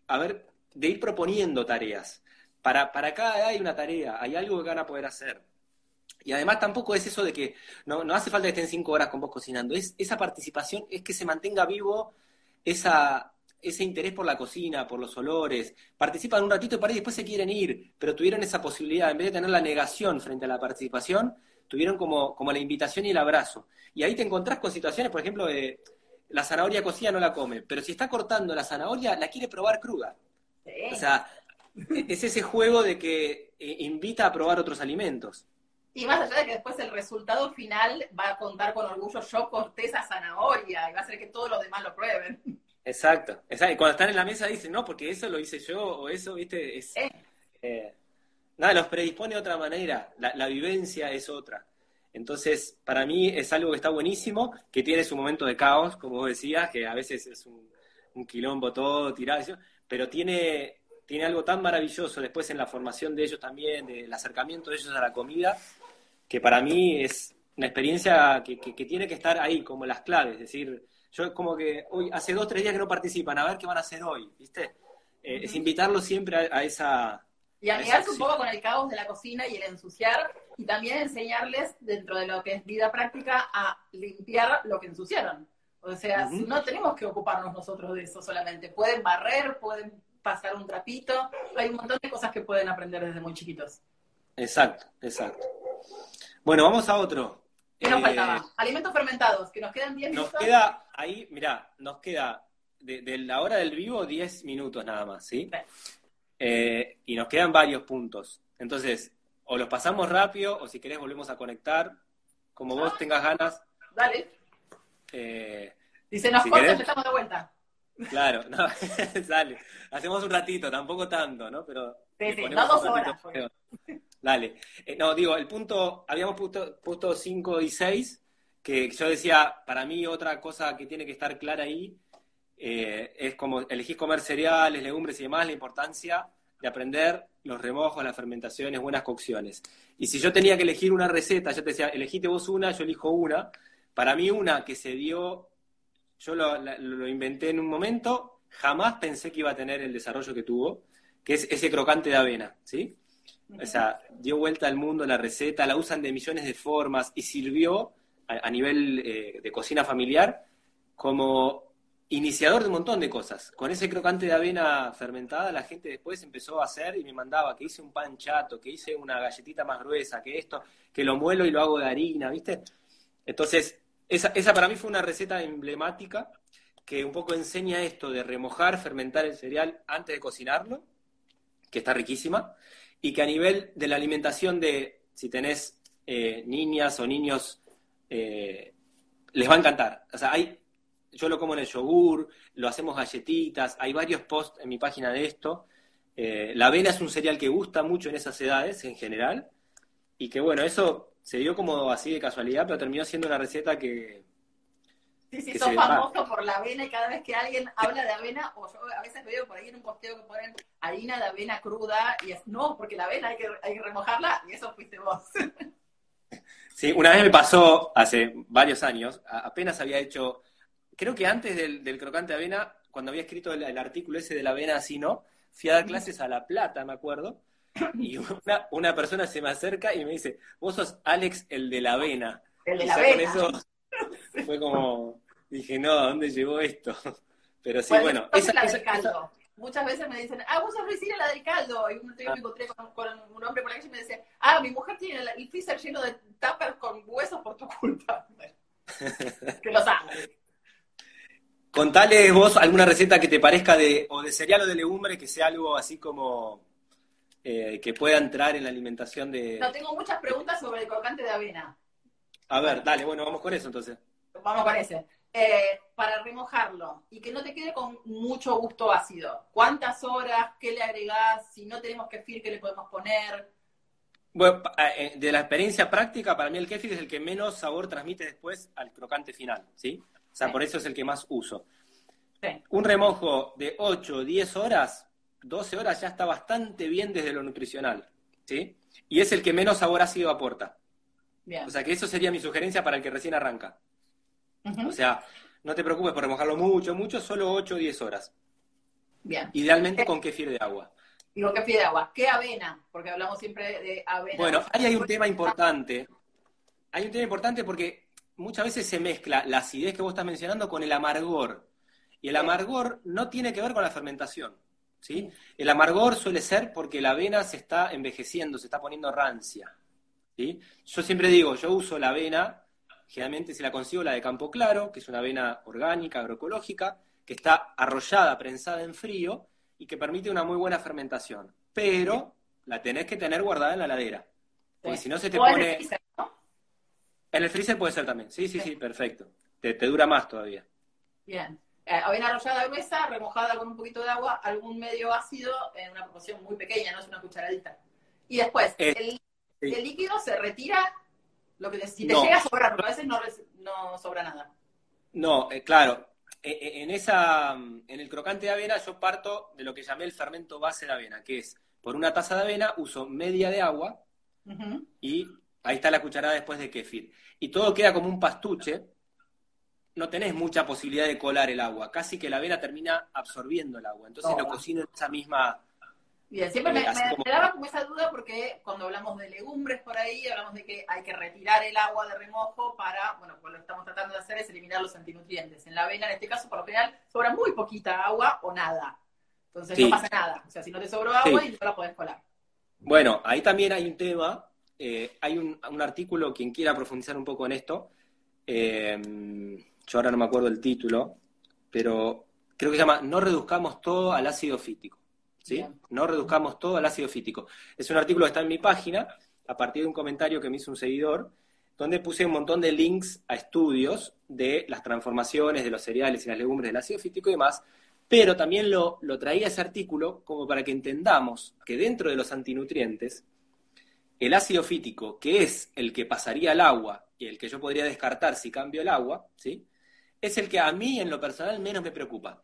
a ver, de ir proponiendo tareas. Para, para cada edad hay una tarea, hay algo que van a poder hacer. Y además tampoco es eso de que no, no hace falta que estén cinco horas con vos cocinando, es esa participación, es que se mantenga vivo esa, ese interés por la cocina, por los olores, participan un ratito y para después se quieren ir, pero tuvieron esa posibilidad, en vez de tener la negación frente a la participación, tuvieron como, como la invitación y el abrazo. Y ahí te encontrás con situaciones, por ejemplo, de la zanahoria cocida no la come, pero si está cortando la zanahoria, la quiere probar cruda. O sea, es ese juego de que eh, invita a probar otros alimentos. Y más allá de que después el resultado final va a contar con orgullo, yo corté esa zanahoria y va a hacer que todos los demás lo prueben. Exacto, exacto. Y cuando están en la mesa dicen, no, porque eso lo hice yo, o eso, viste, es... Eh, nada, los predispone de otra manera, la, vivencia es otra. Entonces, para mí es algo que está buenísimo, que tiene su momento de caos, como vos decías, que a veces es un, un quilombo todo tirado, pero tiene, tiene algo tan maravilloso después en la formación de ellos también, del acercamiento de ellos a la comida, que para mí es una experiencia que, tiene que estar ahí, como las claves. Es decir, yo como que hoy, hace dos, tres días que no participan, a ver qué van a hacer hoy, ¿viste? Eh, es invitarlos siempre a, esa... Y amigarse un poco con el caos de la cocina y el ensuciar, y también enseñarles, dentro de lo que es vida práctica, a limpiar lo que ensuciaron. O sea, no tenemos que ocuparnos nosotros de eso solamente. Pueden barrer, pueden pasar un trapito. Hay un montón de cosas que pueden aprender desde muy chiquitos. Exacto, exacto. Bueno, vamos a otro. ¿Qué nos faltaba? Eh, Alimentos fermentados, que nos quedan 10 minutos. Nos queda ahí, mirá, nos queda de, la hora del vivo 10 minutos nada más, ¿sí? Eh, y nos quedan varios puntos. Entonces, o los pasamos rápido, o si querés volvemos a conectar, como vos ah. tengas ganas. Dale. Eh, Dice, nos si corta, empezamos de vuelta. Claro, no, sale. Hacemos un ratito, tampoco tanto, ¿no? Pero. Sí, sí, no dos horas. Dale. Eh, no, digo, el punto, habíamos puesto 5 y 6, que yo decía, para mí otra cosa que tiene que estar clara ahí eh, es como elegís comer cereales, legumbres y demás, la importancia de aprender los remojos, las fermentaciones, buenas cocciones. Y si yo tenía que elegir una receta, yo te decía, elegiste vos una, yo elijo una. Para mí una que se dio yo lo, inventé en un momento, jamás pensé que iba a tener el desarrollo que tuvo, que es ese crocante de avena, ¿sí? O sea, dio vuelta al mundo la receta, la usan de millones de formas y sirvió a, nivel eh, de cocina familiar como iniciador de un montón de cosas. Con ese crocante de avena fermentada, la gente después empezó a hacer y me mandaba que hice un pan chato, que hice una galletita más gruesa, que esto, que lo muelo y lo hago de harina, ¿viste? Entonces, esa, esa para mí fue una receta emblemática que un poco enseña esto de remojar, fermentar el cereal antes de cocinarlo, que está riquísima, y que a nivel de la alimentación de, si tenés eh, niñas o niños, eh, les va a encantar. O sea, hay, yo lo como en el yogur, lo hacemos galletitas, hay varios posts en mi página de esto. Eh, la avena es un cereal que gusta mucho en esas edades en general, y que bueno, eso se dio como así de casualidad, pero terminó siendo una receta que, Sí, sí, sos famoso por la avena y cada vez que alguien habla de avena, o yo a veces veo por ahí en un posteo que ponen harina de avena cruda y es, no, porque la avena hay que, hay que remojarla y eso fuiste vos. Sí, una vez me pasó hace varios años, apenas había hecho, creo que antes del, crocante de avena, cuando había escrito el, artículo ese de la avena así, ¿no? Fui a dar clases a La Plata, me acuerdo, y una, una persona se me acerca y me dice, vos sos Alex el de la avena. El de la avena. Fue como, dije, no, ¿a dónde llevó esto? Pero sí, bueno. esa, esa, Muchas veces me dicen, ah, vos sos Luisina la del caldo. Y un día me encontré con, un hombre por la calle y me decía, ah, mi mujer tiene el, freezer lleno de tuppers con huesos por tu culpa. que lo sabes. Contale vos alguna receta que te parezca de, o de cereal o de legumbre que sea algo así como eh, que pueda entrar en la alimentación de. No, tengo muchas preguntas sobre el crocante de avena. A ver, dale, bueno, vamos con eso entonces. Vamos con ese. Eh, para remojarlo y que no te quede con mucho gusto ácido. ¿Cuántas horas? ¿Qué le agregás? Si no tenemos kefir, ¿qué le podemos poner? Bueno, eh, de la experiencia práctica, para mí el kefir es el que menos sabor transmite después al crocante final, ¿sí? O sea, por eso es el que más uso. Un remojo de 8 o 10 horas, 12 horas ya está bastante bien desde lo nutricional, ¿sí? Y es el que menos sabor ácido aporta. O sea que eso sería mi sugerencia para el que recién arranca. O sea, no te preocupes por remojarlo mucho, mucho, solo 8 o 10 horas. Bien. Idealmente con kefir de agua. Y con kefir de agua. ¿Qué avena? Porque hablamos siempre de avena. Bueno, ahí hay un tema importante. Hay un tema importante porque muchas veces se mezcla la acidez que vos estás mencionando con el amargor. Y el amargor no tiene que ver con la fermentación. ¿sí? El amargor suele ser porque la avena se está envejeciendo, se está poniendo rancia. Yo siempre digo, yo uso la avena, generalmente si la consigo la de Campo Claro, que es una avena orgánica, agroecológica, que está arrollada, prensada en frío y que permite una muy buena fermentación. Pero la tenés que tener guardada en la ladera. Porque si no se te pone... En el, freezer, en el freezer puede ser también. Sí, sí, sí, perfecto. Te, dura más todavía. Bien. Eh, avena arrollada gruesa, remojada con un poquito de agua, algún medio ácido en una proporción muy pequeña, no es una cucharadita. Y después, eh, el el líquido se retira, lo que si te llega a sobrar, porque a veces no, sobra nada. No, eh, claro. Eh, eh, en, esa, en el crocante de avena yo parto de lo que llamé el fermento base de avena, que es por una taza de avena uso media de agua y ahí está la cucharada después de kefir. Y todo queda como un pastuche, no tenés mucha posibilidad de colar el agua, casi que la avena termina absorbiendo el agua. Entonces lo cocino en esa misma Bien, siempre me, daba como esa duda porque cuando hablamos de legumbres por ahí, hablamos de que hay que retirar el agua de remojo para, bueno, pues lo que estamos tratando de hacer es eliminar los antinutrientes. En la avena, en este caso, por lo general, sobra muy poquita agua o nada. Entonces no pasa nada. O sea, si no te sobró agua y no la podés colar. Bueno, ahí también hay un tema. Eh, hay un, artículo, quien quiera profundizar un poco en esto. Eh, yo ahora no me acuerdo el título, pero creo que se llama No reduzcamos todo al ácido fítico. No reduzcamos todo al ácido fítico. Es un artículo que está en mi página, a partir de un comentario que me hizo un seguidor, donde puse un montón de links a estudios de las transformaciones de los cereales y las legumbres del ácido fítico y demás, pero también lo, lo traía ese artículo como para que entendamos que dentro de los antinutrientes, el ácido fítico, que es el que pasaría al agua y el que yo podría descartar si cambio el agua, ¿sí? es el que a mí en lo personal menos me preocupa.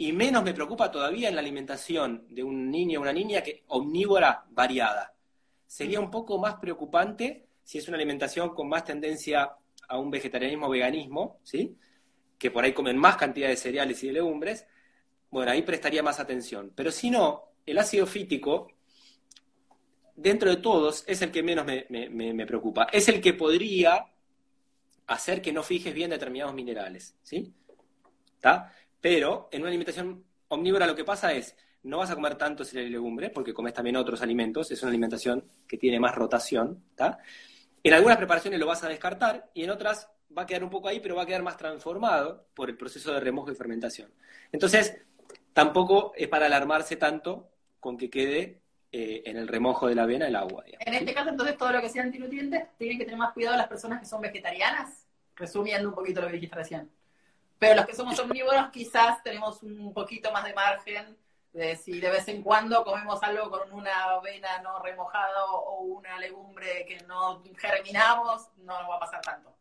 Y menos me preocupa todavía en la alimentación de un niño o una niña que omnívora variada. Sería un poco más preocupante si es una alimentación con más tendencia a un vegetarianismo o veganismo, ¿sí? que por ahí comen más cantidad de cereales y de legumbres, bueno, ahí prestaría más atención. Pero si no, el ácido fítico, dentro de todos, es el que menos me, me preocupa. Es el que podría hacer que no fijes bien determinados minerales, ¿sí? ¿está? Pero en una alimentación omnívora lo que pasa es, no vas a comer tanto cereal y legumbre, porque comes también otros alimentos, es una alimentación que tiene más rotación, ¿está? En algunas preparaciones lo vas a descartar y en otras va a quedar un poco ahí, pero va a quedar más transformado por el proceso de remojo y fermentación. Entonces, tampoco es para alarmarse tanto con que quede eh, en el remojo de la avena el agua. En este caso, entonces, todo lo que sea antinutrientes, tienen que tener más cuidado las personas que son vegetarianas, resumiendo un poquito lo que dijiste recién. Pero los que somos omnívoros quizás tenemos un poquito más de margen de si de vez en cuando comemos algo con una avena no remojada o una legumbre que no germinamos, no nos va a pasar tanto.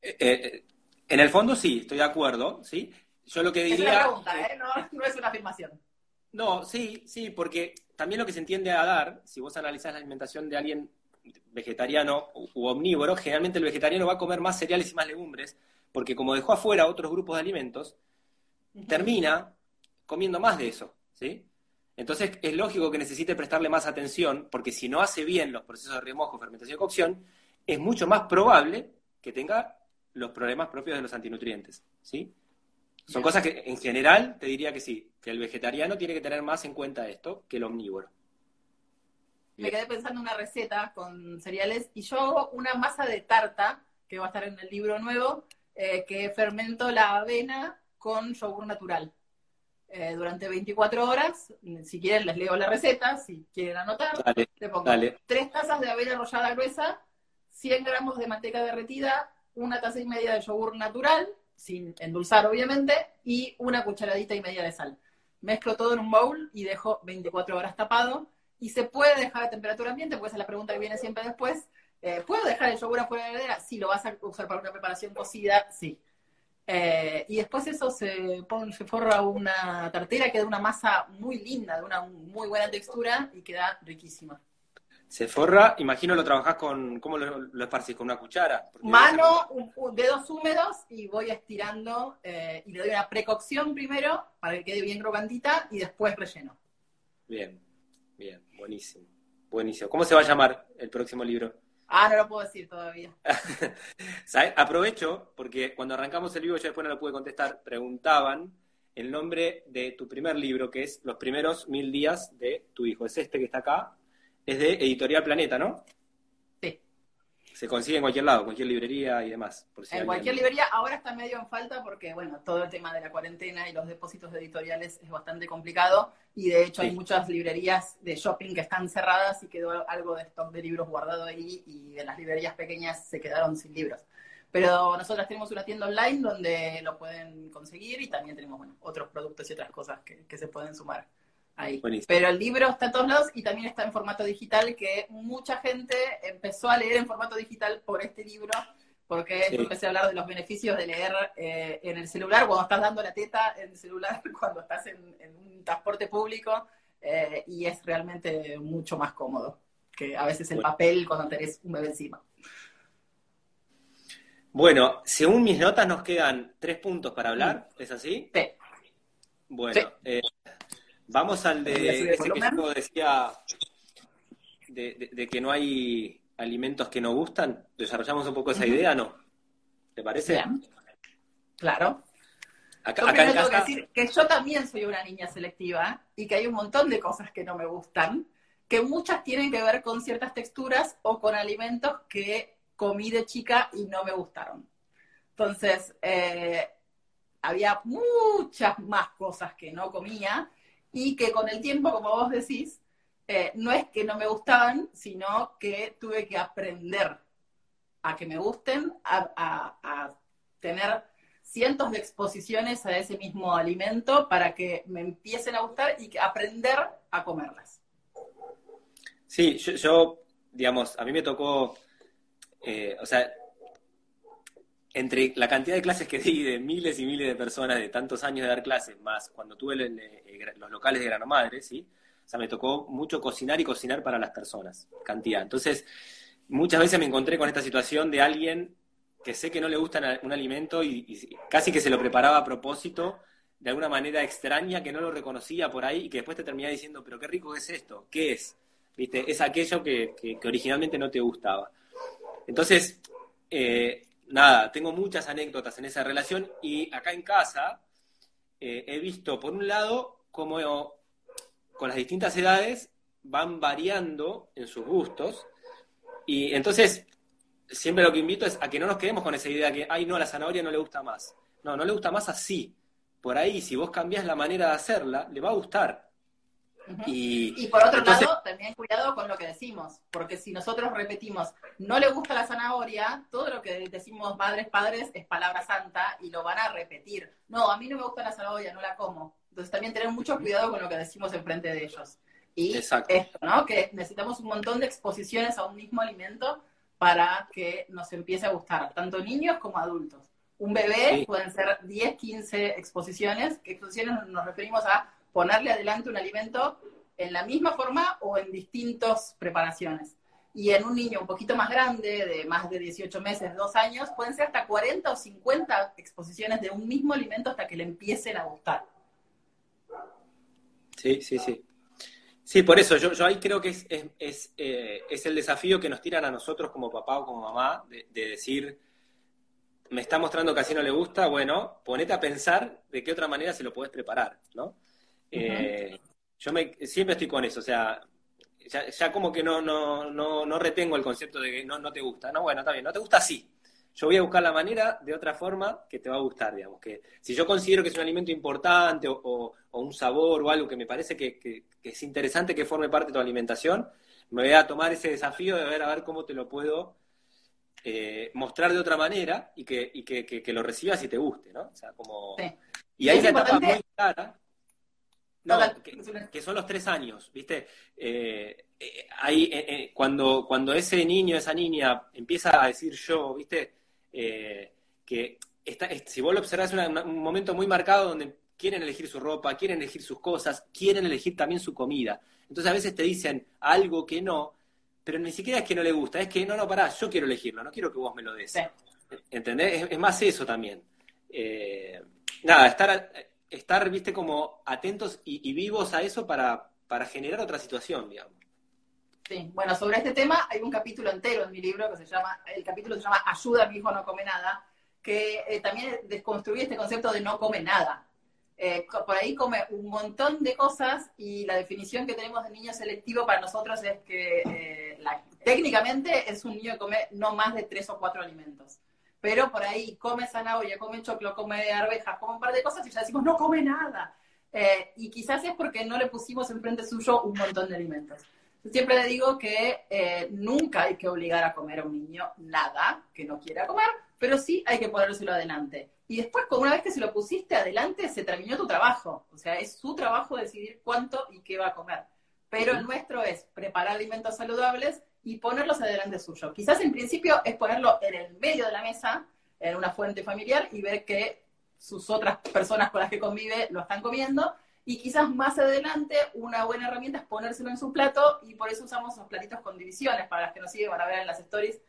Eh, eh, en el fondo sí, estoy de acuerdo, ¿sí? Yo lo que diría... Es una pregunta, ¿eh? no, es una afirmación. No, sí, sí, porque también lo que se entiende a dar, si vos analizás la alimentación de alguien vegetariano u omnívoro, generalmente el vegetariano va a comer más cereales y más legumbres, porque como dejó afuera otros grupos de alimentos, termina comiendo más de eso, ¿sí? Entonces es lógico que necesite prestarle más atención, porque si no hace bien los procesos de remojo, fermentación y cocción, es mucho más probable que tenga los problemas propios de los antinutrientes, ¿sí? Son cosas que en general te diría que sí, que el vegetariano tiene que tener más en cuenta esto que el omnívoro. Me quedé pensando en una receta con cereales y yo hago una masa de tarta, que va a estar en el libro nuevo, eh, que fermento la avena con yogur natural. Eh, durante 24 horas, si quieren les leo la receta, si quieren anotar, le pongo 3 tazas de avena arrollada gruesa, 100 gramos de manteca derretida, una taza y media de yogur natural, sin endulzar obviamente, y una cucharadita y media de sal. Mezclo todo en un bowl y dejo 24 horas tapado. Y se puede dejar a temperatura ambiente, porque esa es la pregunta que viene siempre después. Eh, ¿Puedo dejar el yogur afuera de la heladera? Si lo vas a usar para una preparación cocida, sí. Eh, y después eso se, pone, se forra una tartera, queda una masa muy linda, de una muy buena textura y queda riquísima. Se forra, imagino lo trabajás con, ¿cómo lo, lo esparcís? ¿Con una cuchara? Mano, dedos húmedos y voy estirando eh, y le doy una precocción primero para que quede bien crocantita y después relleno. Bien, bien, buenísimo. Buenísimo. ¿Cómo se va a llamar el próximo libro? Ah, no lo puedo decir todavía. Aprovecho, porque cuando arrancamos el libro, yo después no lo pude contestar, preguntaban el nombre de tu primer libro, que es Los primeros mil días de tu hijo. Es este que está acá, es de Editorial Planeta, ¿no? Sí. Se consigue en cualquier lado, cualquier librería y demás. en cualquier librería, ahora está medio en falta porque, bueno, todo el tema de la cuarentena y los depósitos de editoriales es bastante complicado y de hecho hay muchas librerías de shopping que están cerradas y quedó algo de stock de libros guardado ahí y de las librerías pequeñas se quedaron sin libros. Pero nosotras tenemos una tienda online donde lo pueden conseguir y también tenemos bueno, otros productos y otras cosas que, que se pueden sumar ahí. Pero el libro está en todos lados y también está en formato digital, que mucha gente empezó a leer en formato digital por este libro, porque empecé a hablar de los beneficios de leer eh, en el celular, cuando estás dando la teta en el celular, cuando estás en, un transporte público, eh, y es realmente mucho más cómodo que a veces el papel cuando tenés un bebé encima. Bueno, según mis notas nos quedan tres puntos para hablar, ¿es así? Sí. Bueno, Eh, Vamos al de ese que yo decía de, que no hay alimentos que no gustan. ¿Desarrollamos un poco esa idea, no? ¿Te parece? Claro. Acá, yo acá tengo que decir que yo también soy una niña selectiva y que hay un montón de cosas que no me gustan, que muchas tienen que ver con ciertas texturas o con alimentos que comí de chica y no me gustaron. Entonces, eh, había muchas más cosas que no comía y que con el tiempo, como vos decís, eh, no es que no me gustaban, sino que tuve que aprender a que me gusten, a, tener cientos de exposiciones a ese mismo alimento para que me empiecen a gustar y aprender a comerlas. Sí, yo, digamos, a mí me tocó, eh, o sea, entre la cantidad de clases que di de miles y miles de personas de tantos años de dar clases, más cuando tuve los locales de Grano Madre, ¿sí? O sea, me tocó mucho cocinar y cocinar para las personas, cantidad. Entonces, muchas veces me encontré con esta situación de alguien que sé que no le gusta un alimento y, casi que se lo preparaba a propósito, de alguna manera extraña, que no lo reconocía por ahí y que después te terminaba diciendo, pero qué rico es esto, ¿qué es? ¿Viste? Es aquello que, originalmente no te gustaba. Entonces, eh, nada, tengo muchas anécdotas en esa relación y acá en casa eh, he visto, por un lado, cómo con las distintas edades van variando en sus gustos y entonces siempre lo que invito es a que no nos quedemos con esa idea que, ay, no, la zanahoria no le gusta más. No, no le gusta más así. Por ahí, si vos cambiás la manera de hacerla, le va a gustar. Y, por otro lado, también cuidado con lo que decimos, porque si nosotros repetimos, no le gusta la zanahoria, todo lo que decimos madres, padres es palabra santa y lo van a repetir. No, a mí no me gusta la zanahoria, no la como. Entonces también tener mucho cuidado con lo que decimos enfrente de ellos. Y esto, ¿no? Que necesitamos un montón de exposiciones a un mismo alimento para que nos empiece a gustar, tanto niños como adultos. Un bebé pueden ser 10, 15 exposiciones, que exposiciones nos referimos a ponerle adelante un alimento en la misma forma o en distintas preparaciones. Y en un niño un poquito más grande, de más de 18 meses, 2 años, pueden ser hasta 40 o 50 exposiciones de un mismo alimento hasta que le empiecen a gustar. Sí, sí, sí. Sí, por eso yo, ahí creo que es, es, eh, es, el desafío que nos tiran a nosotros como papá o como mamá, de, decir, me está mostrando que así no le gusta, bueno, ponete a pensar de qué otra manera se lo puedes preparar, ¿no? Eh, yo me, siempre estoy con eso, o sea, ya, ya como que no, no, no, no, retengo el concepto de que no, no te gusta, no, bueno, está bien, no te gusta así, yo voy a buscar la manera de otra forma que te va a gustar, digamos. Que si yo considero que es un alimento importante o, un sabor o algo que me parece que, es interesante que forme parte de tu alimentación, me voy a tomar ese desafío de ver a ver cómo te lo puedo eh, mostrar de otra manera y que, y que, lo recibas y te guste, ¿no? O sea, como... Y hay una etapa muy clara. No, que, son los tres años, ¿viste? Eh, eh, ahí, cuando, cuando ese niño, esa niña empieza a decir yo, ¿viste? Eh, que está, si vos lo observás, es un momento muy marcado donde quieren elegir su ropa, quieren elegir sus cosas, quieren elegir también su comida. Entonces a veces te dicen algo que no, pero ni siquiera es que no le gusta, es que no, no, pará, yo quiero elegirlo, no quiero que vos me lo des. ¿Entendés? Es, más eso también. Eh, nada, estar, estar, viste, como atentos y, vivos a eso para, para generar otra situación, digamos. Sí, bueno, sobre este tema hay un capítulo entero en mi libro que se llama, el capítulo se llama Ayuda, mi hijo no come nada, que eh, también desconstruye este concepto de no come nada. Eh, por ahí come un montón de cosas y la definición que tenemos de niño selectivo para nosotros es que eh, técnicamente es un niño que come no más de tres o cuatro alimentos. Pero por ahí come zanahoria, come choclo, come arvejas, come un par de cosas y ya decimos no come nada. y quizás es porque no le pusimos enfrente suyo un montón de alimentos. Siempre le digo que eh, nunca hay que obligar a comer a un niño nada que no quiera comer, pero sí hay que ponérselo adelante. Y después, una vez que se lo pusiste adelante, se terminó tu trabajo. O sea, es su trabajo decidir cuánto y qué va a comer. Pero el nuestro es preparar alimentos saludables y ponerlos adelante suyo. Quizás en principio es ponerlo en el medio de la mesa, en una fuente familiar, y ver que sus otras personas con las que convive lo están comiendo, y quizás más adelante una buena herramienta es ponérselo en su plato y por eso usamos los platitos con divisiones. Para las que nos siguen van a ver en las stories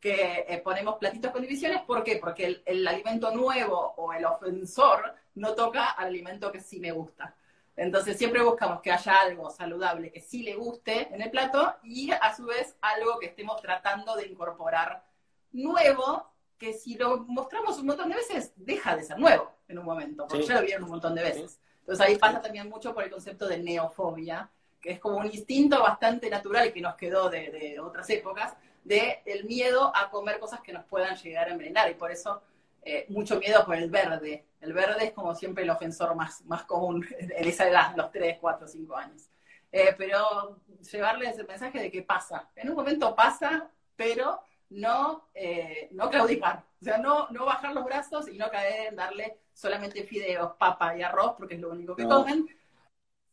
que eh, ponemos platitos con divisiones. ¿Por qué? Porque el, alimento nuevo o el ofensor no toca al alimento que sí me gusta. Entonces siempre buscamos que haya algo saludable que sí le guste en el plato y a su vez algo que estemos tratando de incorporar nuevo, que si lo mostramos un montón de veces, deja de ser nuevo en un momento, porque ya lo vieron un montón de veces. Entonces ahí pasa también mucho por el concepto de neofobia, que es como un instinto bastante natural que nos quedó de, otras épocas, de el miedo a comer cosas que nos puedan llegar a envenenar. Y por eso eh, mucho miedo por el verde. El verde es como siempre el ofensor más, más común en esa edad, los 3, 4, 5 años. Eh, pero llevarles el mensaje de que pasa. En un momento pasa, pero no, eh, no claudicar. O sea, no, no bajar los brazos y no caer en darle solamente fideos, papa y arroz, porque es lo único que comen,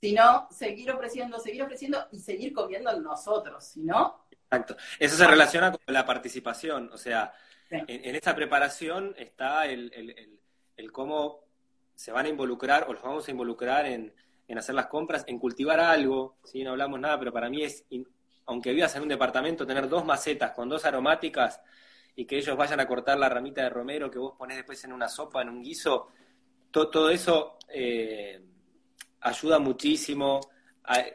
sino seguir ofreciendo, seguir ofreciendo y seguir comiendo nosotros, si no... Exacto. Eso se relaciona con la participación, o sea, en, esta preparación está el, cómo se van a involucrar o los vamos a involucrar en, hacer las compras, en cultivar algo, ¿sí? no hablamos nada, pero para mí es, aunque vivas en un departamento, tener dos macetas con dos aromáticas y que ellos vayan a cortar la ramita de romero que vos ponés después en una sopa, en un guiso, todo, eso eh, ayuda muchísimo,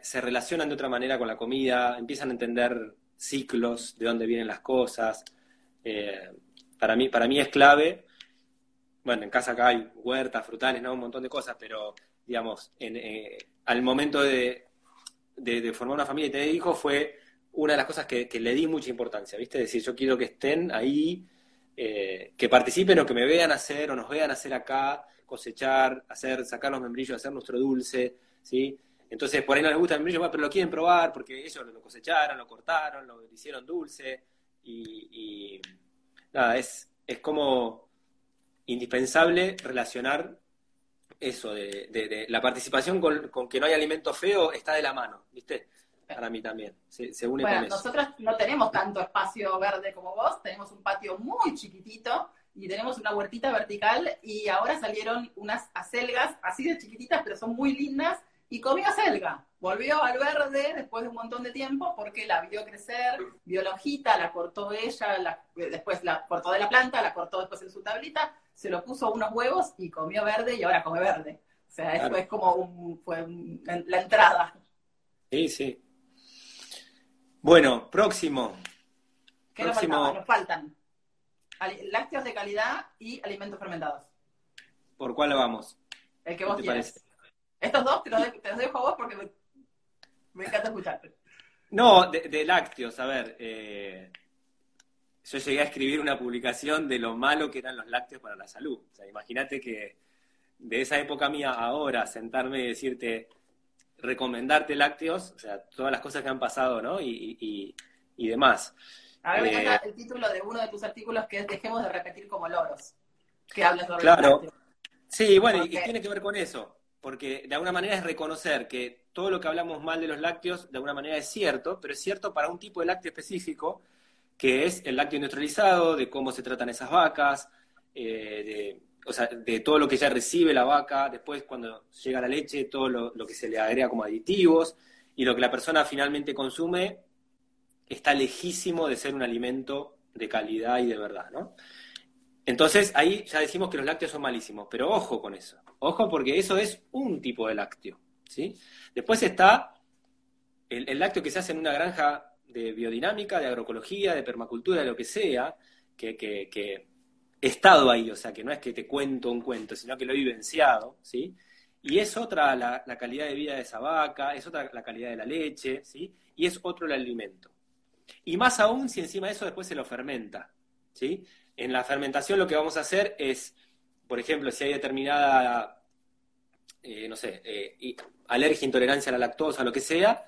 se relacionan de otra manera con la comida, empiezan a entender ciclos, de dónde vienen las cosas. Eh, para mí, para mí es clave. Bueno, en casa acá hay huertas, frutales, ¿no? Un montón de cosas, pero, digamos, en, eh, al momento de, de, formar una familia y tener hijos fue una de las cosas que, le di mucha importancia, ¿viste? Decir, yo quiero que estén ahí, eh, que participen o que me vean hacer o nos vean hacer acá, cosechar, hacer, sacar los membrillos, hacer nuestro dulce, ¿sí? Entonces, por ahí no les gusta el membrillo, pero lo quieren probar porque ellos lo cosecharon, lo cortaron, lo hicieron dulce y, nada, es, es como indispensable relacionar eso de, la participación con, que no hay alimento feo está de la mano, ¿viste? Para mí también, se, une bueno, nosotros no tenemos tanto espacio verde como vos, tenemos un patio muy chiquitito y tenemos una huertita vertical y ahora salieron unas acelgas así de chiquititas, pero son muy lindas y comió acelga. Volvió al verde después de un montón de tiempo porque la vio crecer, vio la hojita, la cortó ella, después la cortó de la planta, la cortó después en su tablita, se lo puso unos huevos y comió verde y ahora come verde. O sea, eso es como un, fue la entrada. Sí, sí. Bueno, próximo. ¿Qué próximo... nos, faltan? Lácteos de calidad y alimentos fermentados. ¿Por cuál vamos? El que vos quieras. Estos dos te los, dejo a vos porque me, encanta escucharte. No, de, lácteos, a ver. Eh, yo llegué a escribir una publicación de lo malo que eran los lácteos para la salud. O sea, imagínate que de esa época mía ahora sentarme y decirte, recomendarte lácteos, o sea, todas las cosas que han pasado, ¿no? Y, demás. A mí me encanta eh, el título de uno de tus artículos que es Dejemos de repetir como loros, que hablas sobre Claro. Sí, bueno, y tiene que ver con eso porque de alguna manera es reconocer que todo lo que hablamos mal de los lácteos, de alguna manera es cierto, pero es cierto para un tipo de lácteo específico, que es el lácteo industrializado, de cómo se tratan esas vacas, eh, de, o sea, de todo lo que ya recibe la vaca, después cuando llega la leche, todo lo, lo que se le agrega como aditivos, y lo que la persona finalmente consume está lejísimo de ser un alimento de calidad y de verdad, ¿no? Entonces ahí ya decimos que los lácteos son malísimos, pero ojo con eso. Ojo porque eso es un tipo de lácteo. ¿sí? Después está el, lácteo que se hace en una granja de biodinámica, de agroecología, de permacultura, de lo que sea, que, he estado ahí, o sea, que no es que te cuento un cuento, sino que lo he vivenciado, ¿sí? Y es otra la, la, calidad de vida de esa vaca, es otra la calidad de la leche, ¿sí? Y es otro el alimento. Y más aún si encima de eso después se lo fermenta, ¿sí? En la fermentación lo que vamos a hacer es por ejemplo, si hay determinada, eh, no sé, eh, alergia, intolerancia a la lactosa, lo que sea,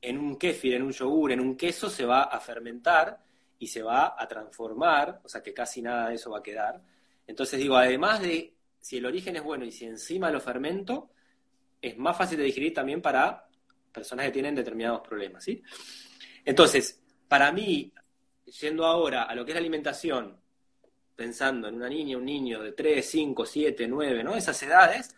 en un kéfir, en un yogur, en un queso, se va a fermentar y se va a transformar, o sea que casi nada de eso va a quedar. Entonces digo, además de si el origen es bueno y si encima lo fermento, es más fácil de digerir también para personas que tienen determinados problemas, ¿sí? Entonces, para mí, yendo ahora a lo que es la alimentación, pensando en una niña, un niño de 3, 5, 7, 9, ¿no? Esas edades,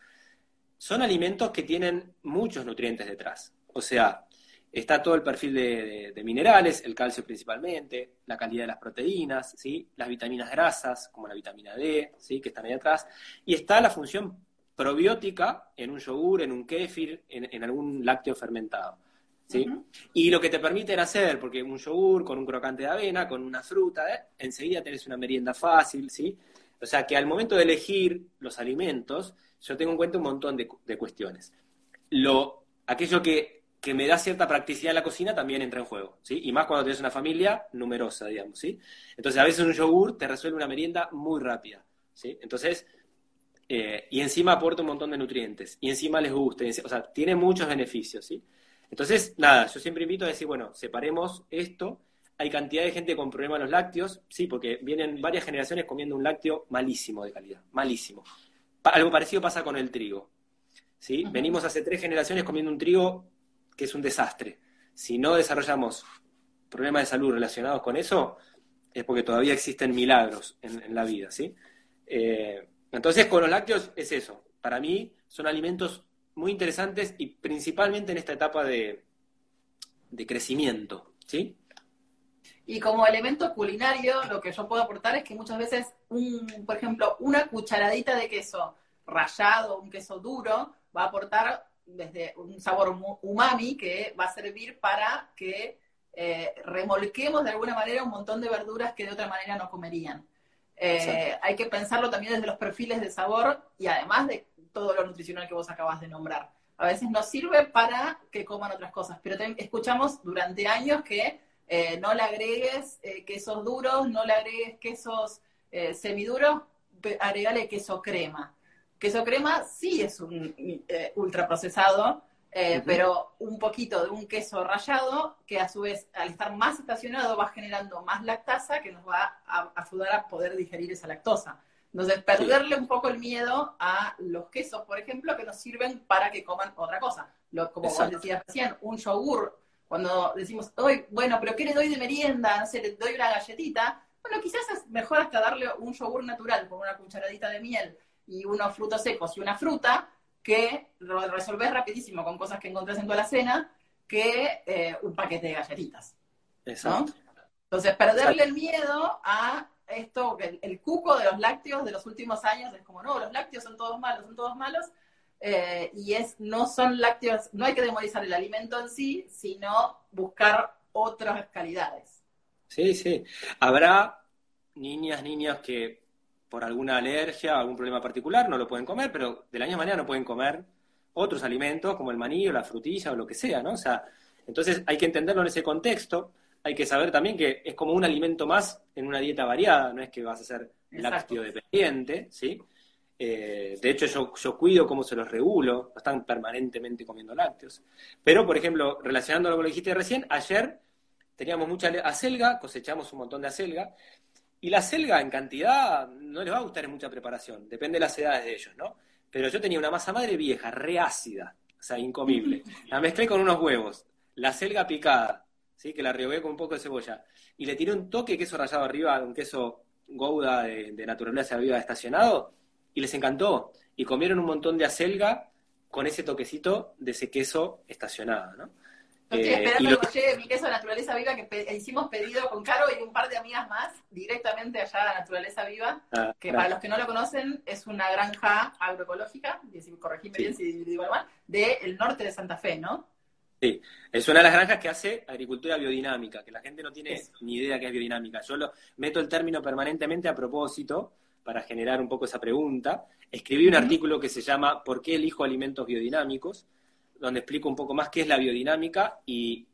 son alimentos que tienen muchos nutrientes detrás. O sea, está todo el perfil de, minerales, el calcio principalmente, la calidad de las proteínas, ¿sí? las vitaminas grasas, como la vitamina D, ¿sí? que están ahí atrás, y está la función probiótica en un yogur, en un kéfir, en algún lácteo fermentado. ¿Sí? Y lo que te permiten hacer, porque un yogur con un crocante de avena, con una fruta, ¿eh? enseguida tenés una merienda fácil, ¿sí? O sea que al momento de elegir los alimentos, yo tengo en cuenta un montón de, cuestiones. Lo, aquello que, me da cierta practicidad en la cocina también entra en juego, ¿sí? Y más cuando tienes una familia numerosa, digamos, ¿sí? Entonces a veces un yogur te resuelve una merienda muy rápida, ¿sí? Entonces, eh, y encima aporta un montón de nutrientes, y encima les gusta, o sea, tiene muchos beneficios, ¿sí? Entonces, nada, yo siempre invito a decir, bueno, separemos esto. Hay cantidad de gente con problemas en los lácteos, sí, porque vienen varias generaciones comiendo un lácteo malísimo de calidad, malísimo. algo parecido pasa con el trigo. ¿sí? Venimos hace tres generaciones comiendo un trigo que es un desastre. Si no desarrollamos problemas de salud relacionados con eso, es porque todavía existen milagros en, la vida, ¿sí? Eh, entonces, con los lácteos es eso. Para mí son alimentos muy interesantes y principalmente en esta etapa de, de crecimiento, ¿sí? Y como elemento culinario, lo que yo puedo aportar es que muchas veces, un, por ejemplo, una cucharadita de queso rallado, un queso duro, va a aportar desde un sabor umami que va a servir para que eh, remolquemos de alguna manera un montón de verduras que de otra manera no comerían. Eh, hay que pensarlo también desde los perfiles de sabor y además de todo lo nutricional que vos acabas de nombrar. A veces nos sirve para que coman otras cosas, pero escuchamos durante años que eh, no le agregues quesos duros, no le agregues quesos semiduros, agregale queso crema. Queso crema sí es un ultraprocesado, eh, pero un poquito de un queso rallado que a su vez al estar más estacionado va generando más lactasa que nos va a ayudar a poder digerir esa lactosa. Entonces, perderle un poco el miedo a los quesos, por ejemplo, que nos sirven para que coman otra cosa. Lo, como vos decías recién, un yogur, cuando decimos, hoy, bueno, pero ¿qué le doy de merienda? No sé, le doy una galletita. Bueno, quizás es mejor hasta darle un yogur natural con una cucharadita de miel y unos frutos secos y una fruta, que lo resolvés rapidísimo con cosas que encontrás en toda la cena que eh, un paquete de galletitas. Exacto. Entonces, perderle el miedo a esto, el, el, cuco de los lácteos de los últimos años es como, no, los lácteos son todos malos, son todos malos, eh, y es, no son lácteos, no hay que demonizar el alimento en sí, sino buscar otras calidades. Sí, sí. Habrá niñas, niñas que por alguna alergia algún problema particular no lo pueden comer, pero de la misma manera no pueden comer otros alimentos como el maní o la frutilla o lo que sea, ¿no? O sea, entonces hay que entenderlo en ese contexto, hay que saber también que es como un alimento más en una dieta variada, no es que vas a ser lácteo dependiente, ¿sí? Eh, de hecho, yo, yo cuido cómo se los regulo, no están permanentemente comiendo lácteos. Pero, por ejemplo, relacionándolo con lo que dijiste recién, ayer teníamos mucha acelga, cosechamos un montón de acelga, y la selga en cantidad no les va a gustar en mucha preparación, depende de las edades de ellos, ¿no? Pero yo tenía una masa madre vieja, reácida, o sea, incomible. La mezclé con unos huevos, la selga picada, ¿sí? Que la rehogué con un poco de cebolla. Y le tiré un toque de queso rallado arriba, un queso gouda de, de naturaleza viva estacionado, y les encantó. Y comieron un montón de acelga con ese toquecito de ese queso estacionado, ¿no? estoy eh, esperando que llegue mi queso de naturaleza viva que hicimos pedido con Caro y un par de amigas más directamente allá a Naturaleza Viva, ah, que para los que no lo conocen es una granja agroecológica, corregime bien si digo mal, del norte de Santa Fe, ¿no? Sí, es una de las granjas que hace agricultura biodinámica, que la gente no tiene ni idea que es biodinámica. Yo lo meto el término permanentemente a propósito para generar un poco esa pregunta. Escribí un artículo que se llama ¿Por qué elijo alimentos biodinámicos? donde explico un poco más qué es la biodinámica y,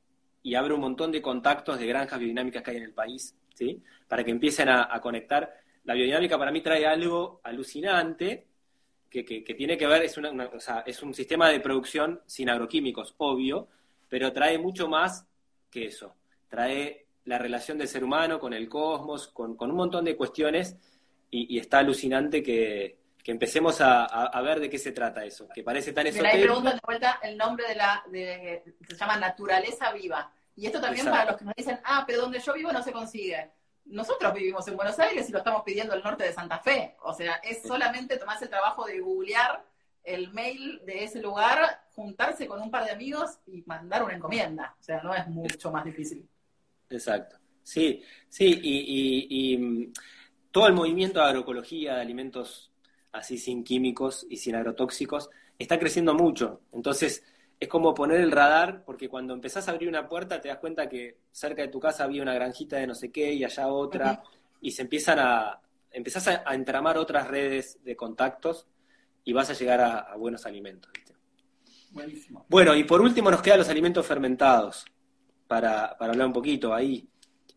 y abro un montón de contactos de granjas biodinámicas que hay en el país, ¿sí? Para que empiecen a, conectar. La biodinámica para mí trae algo alucinante que, tiene que ver, es, es un sistema de producción sin agroquímicos, obvio, pero trae mucho más que eso. Trae la relación del ser humano con el cosmos, con, un montón de cuestiones, y está alucinante que, que empecemos a, ver de qué se trata eso, que parece tan esotérico. Me preguntan de vuelta el nombre de la, de, se llama naturaleza viva. Y esto también para los que nos dicen, ah, pero donde yo vivo no se consigue. Nosotros vivimos en Buenos Aires y lo estamos pidiendo el norte de Santa Fe. O sea, es solamente tomarse el trabajo de googlear el mail de ese lugar, juntarse con un par de amigos y mandar una encomienda. O sea, no es mucho más difícil. Exacto. Sí, sí, y, y mm, todo el movimiento de agroecología, de alimentos así sin químicos y sin agrotóxicos, está creciendo mucho. Entonces, es como poner el radar, porque cuando empezás a abrir una puerta te das cuenta que cerca de tu casa había una granjita de no sé qué y allá otra, y se empiezan a, empezás a, entramar otras redes de contactos y vas a llegar a, buenos alimentos. Buenísimo. Bueno, y por último nos quedan los alimentos fermentados, para, hablar un poquito ahí.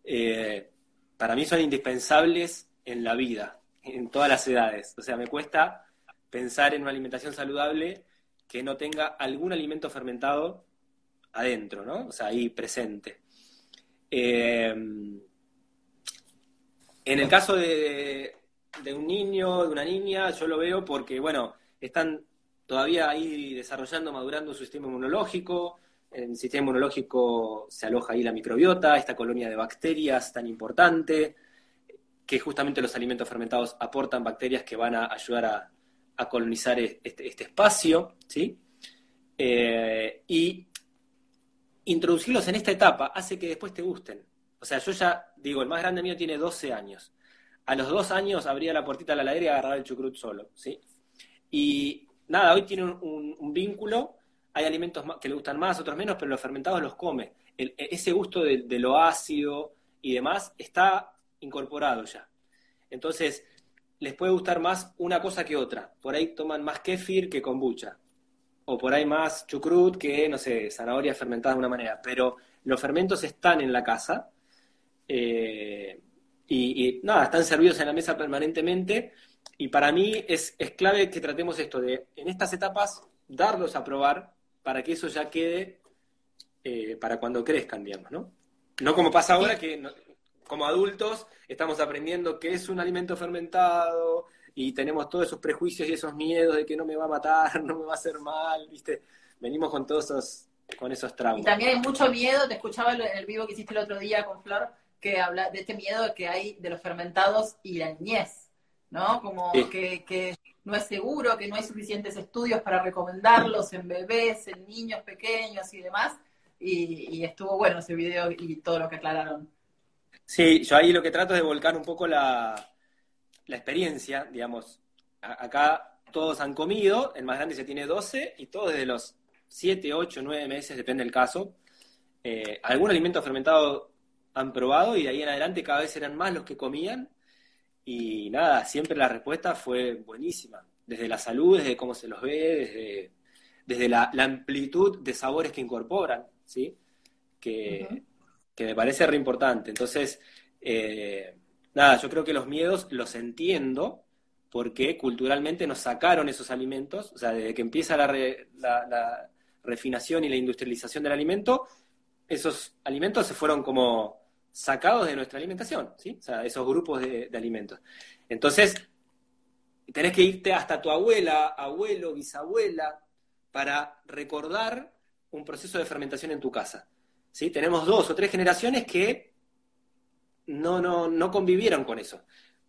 Eh, para mí son indispensables en la vida en todas las edades. O sea, me cuesta pensar en una alimentación saludable que no tenga algún alimento fermentado adentro, ¿no? O sea, ahí presente. Eh, en el caso de, de, un niño, de una niña, yo lo veo porque, bueno, están todavía ahí desarrollando, madurando su sistema inmunológico. En el sistema inmunológico se aloja ahí la microbiota, esta colonia de bacterias tan importante que justamente los alimentos fermentados aportan bacterias que van a ayudar a, colonizar este, este, espacio, ¿sí? Eh, y introducirlos en esta etapa hace que después te gusten. O sea, yo ya digo, el más grande mío tiene 12 años. A los dos años abría la puertita de la ladera y agarraba el chucrut solo, ¿sí? Y nada, hoy tiene un, vínculo hay alimentos que le gustan más, otros menos, pero los fermentados los come. E, ese gusto de, lo ácido y demás está incorporado ya. Entonces, les puede gustar más una cosa que otra. Por ahí toman más kefir que kombucha. O por ahí más chucrut que, no sé, zanahoria fermentada de una manera. Pero los fermentos están en la casa. Eh, y, nada, están servidos en la mesa permanentemente. Y para mí es, es clave que tratemos esto de, en estas etapas, darlos a probar para que eso ya quede eh, para cuando crezcan, digamos, ¿no? No como pasa ahora que como adultos estamos aprendiendo qué es un alimento fermentado y tenemos todos esos prejuicios y esos miedos de que no me va a matar, no me va a hacer mal, ¿viste? Venimos con todos esos, con esos traumas. Y también hay mucho miedo, te escuchaba en el vivo que hiciste el otro día con Flor, que habla de este miedo que hay de los fermentados y la niñez, ¿no? Como que, que no es seguro, que no hay suficientes estudios para recomendarlos en bebés, en niños pequeños y demás. Y, y, estuvo bueno ese video y todo lo que aclararon. Sí, yo ahí lo que trato es de volcar un poco la, la experiencia, digamos. acá todos han comido, el más grande se tiene 12 y todos desde los 7, 8, 9 meses, depende del caso. Eh, algún alimento fermentado han probado y de ahí en adelante cada vez eran más los que comían. Y nada, siempre la respuesta fue buenísima. Desde la salud, desde cómo se los ve, desde, desde la, amplitud de sabores que incorporan, ¿sí? Que, que me parece re importante. Entonces, eh, nada, yo creo que los miedos los entiendo porque culturalmente nos sacaron esos alimentos, o sea, desde que empieza la, la, refinación y la industrialización del alimento, esos alimentos se fueron como sacados de nuestra alimentación, ¿sí? O sea, esos grupos de, de alimentos. Entonces, tenés que irte hasta tu abuela, abuelo, bisabuela, para recordar un proceso de fermentación en tu casa. ¿sí? Tenemos dos o tres generaciones que no, no, no convivieron con eso.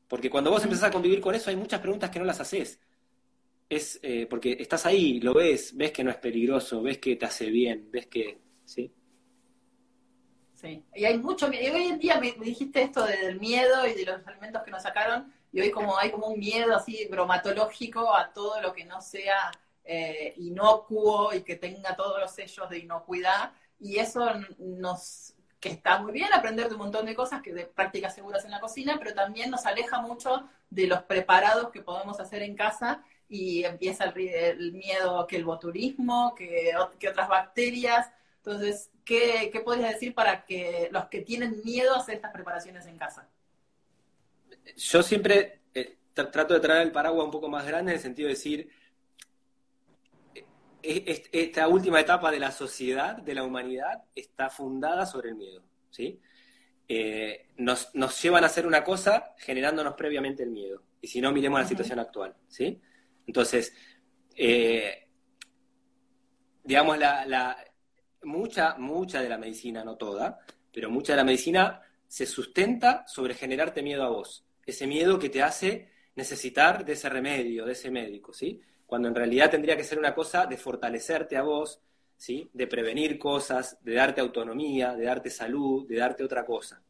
Porque cuando vos empezás a convivir con eso hay muchas preguntas que no las haces. Es eh, porque estás ahí, lo ves, ves que no es peligroso, ves que te hace bien, ves que, ¿sí? Sí, y hay mucho Y hoy en día me, dijiste esto del miedo y de los alimentos que nos sacaron, y hoy como hay como un miedo así bromatológico a todo lo que no sea eh, inocuo y que tenga todos los sellos de inocuidad, y eso nos, que está muy bien aprender de un montón de cosas, que de prácticas seguras en la cocina, pero también nos aleja mucho de los preparados que podemos hacer en casa y empieza el, miedo que el botulismo, que, que, otras bacterias. Entonces, ¿qué, ¿qué podrías decir para que los que tienen miedo a hacer estas preparaciones en casa? Yo siempre eh, trato de traer el paraguas un poco más grande en el sentido de decir, esta última etapa de la sociedad, de la humanidad, está fundada sobre el miedo, ¿sí? Eh, nos, llevan a hacer una cosa generándonos previamente el miedo. Y si no, miremos la situación actual, ¿sí? Entonces, eh, digamos, la, mucha, mucha de la medicina, no toda, pero mucha de la medicina se sustenta sobre generarte miedo a vos. Ese miedo que te hace necesitar de ese remedio, de ese médico, ¿sí? cuando en realidad tendría que ser una cosa de fortalecerte a vos, ¿sí? de prevenir cosas, de darte autonomía, de darte salud, de darte otra cosa.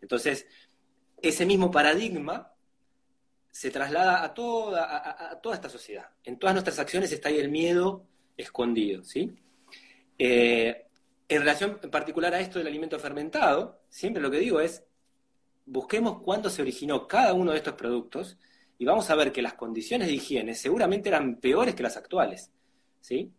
Entonces, ese mismo paradigma se traslada a toda, a, toda esta sociedad. En todas nuestras acciones está ahí el miedo escondido. ¿sí? Eh, en relación en particular a esto del alimento fermentado, siempre lo que digo es, busquemos cuándo se originó cada uno de estos productos y vamos a ver que las condiciones de higiene seguramente eran peores que las actuales, ¿sí?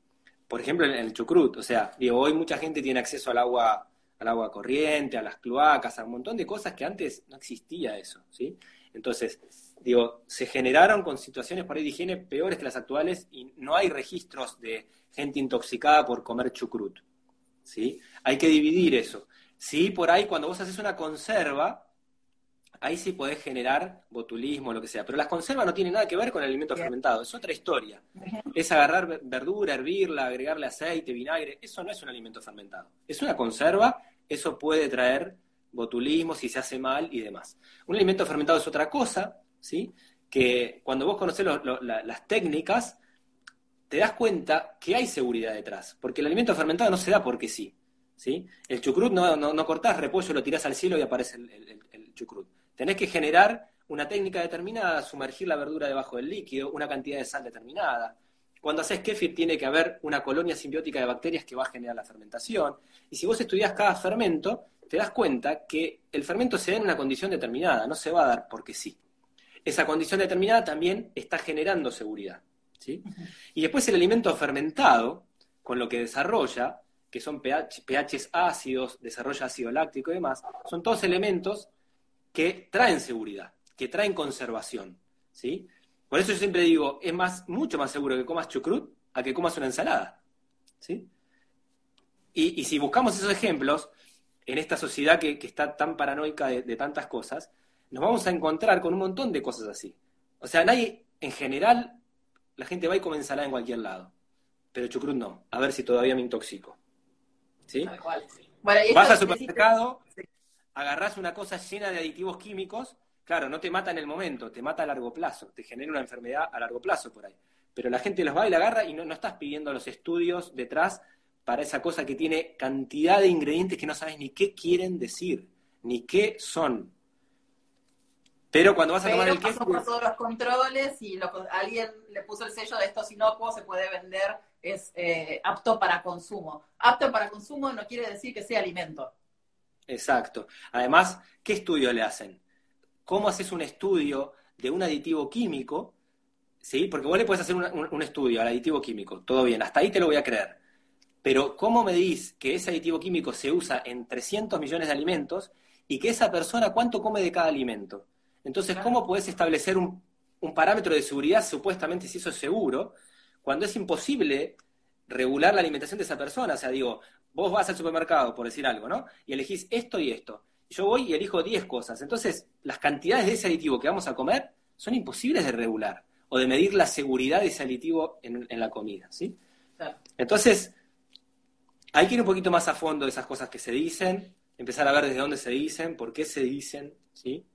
Por ejemplo, en el chucrut, o sea, digo, hoy mucha gente tiene acceso al agua, al agua corriente, a las cloacas, a un montón de cosas que antes no existía eso, ¿sí? Entonces, digo, se generaron con situaciones por ahí de higiene peores que las actuales y no hay registros de gente intoxicada por comer chucrut, ¿sí? Hay que dividir eso. Sí, por ahí cuando vos haces una conserva, ahí sí podés generar botulismo, lo que sea. Pero las conservas no tienen nada que ver con el alimento fermentado, es otra historia. Es agarrar verdura, hervirla, agregarle aceite, vinagre, eso no es un alimento fermentado. Es una conserva, eso puede traer botulismo si se hace mal y demás. Un alimento fermentado es otra cosa, ¿sí? Que cuando vos conocés las técnicas, te das cuenta que hay seguridad detrás, porque el alimento fermentado no se da porque sí. ¿sí? El chucrut no, no, cortás repollo, lo tirás al cielo y aparece el chucrut. Tenés que generar una técnica determinada, sumergir la verdura debajo del líquido, una cantidad de sal determinada, cuando haces kefir tiene que haber una colonia simbiótica de bacterias que va a generar la fermentación. Y si vos estudias cada fermento, te das cuenta que el fermento se da en una condición determinada, no se va a dar porque sí. Esa condición determinada también está generando seguridad. ¿sí? Y después el alimento fermentado, con lo que desarrolla, que son pH, pHs ácidos, desarrolla ácido láctico y demás, son todos elementos que traen seguridad, que traen conservación. ¿sí? Por eso yo siempre digo, es más, mucho más seguro que comas chucrut a que comas una ensalada. ¿sí? Y, si buscamos esos ejemplos, en esta sociedad que, está tan paranoica de, de, tantas cosas, nos vamos a encontrar con un montón de cosas así. O sea, nadie, en general, la gente va y come ensalada en cualquier lado. Pero chucrut no. A ver si todavía me intoxico. ¿Sí? Vas al supermercado, agarrás una cosa llena de aditivos químicos, claro, no te mata en el momento, te mata a largo plazo, te genera una enfermedad a largo plazo por ahí. Pero la gente los va y la agarra y no, no estás pidiendo los estudios detrás para esa cosa que tiene cantidad de ingredientes que no sabes ni qué quieren decir, ni qué son. Pero cuando vas a tomar el queso... Pasó por todos los controles y alguien le puso el sello de esto inocuo, se puede vender, es eh, apto para consumo. Apto para consumo no quiere decir que sea alimento. Exacto. Además, ¿qué estudio le hacen? ¿Cómo haces un estudio de un aditivo químico? ¿Sí? Porque vos le puedes hacer un, estudio al aditivo químico, todo bien, hasta ahí te lo voy a creer. Pero ¿cómo me medís que ese aditivo químico se usa en 300 millones de alimentos y que esa persona cuánto come de cada alimento? Entonces, ¿cómo puedes establecer un, parámetro de seguridad supuestamente si eso es seguro, cuando es imposible regular la alimentación de esa persona? O sea, digo, vos vas al supermercado, por decir algo, ¿no? Y elegís esto y esto. Yo voy y elijo 10 cosas. Entonces, las cantidades de ese aditivo que vamos a comer son imposibles de regular o de medir la seguridad de ese aditivo en, la comida, ¿sí? Entonces, hay que ir un poquito más a fondo de esas cosas que se dicen, empezar a ver desde dónde se dicen, por qué se dicen, ¿sí?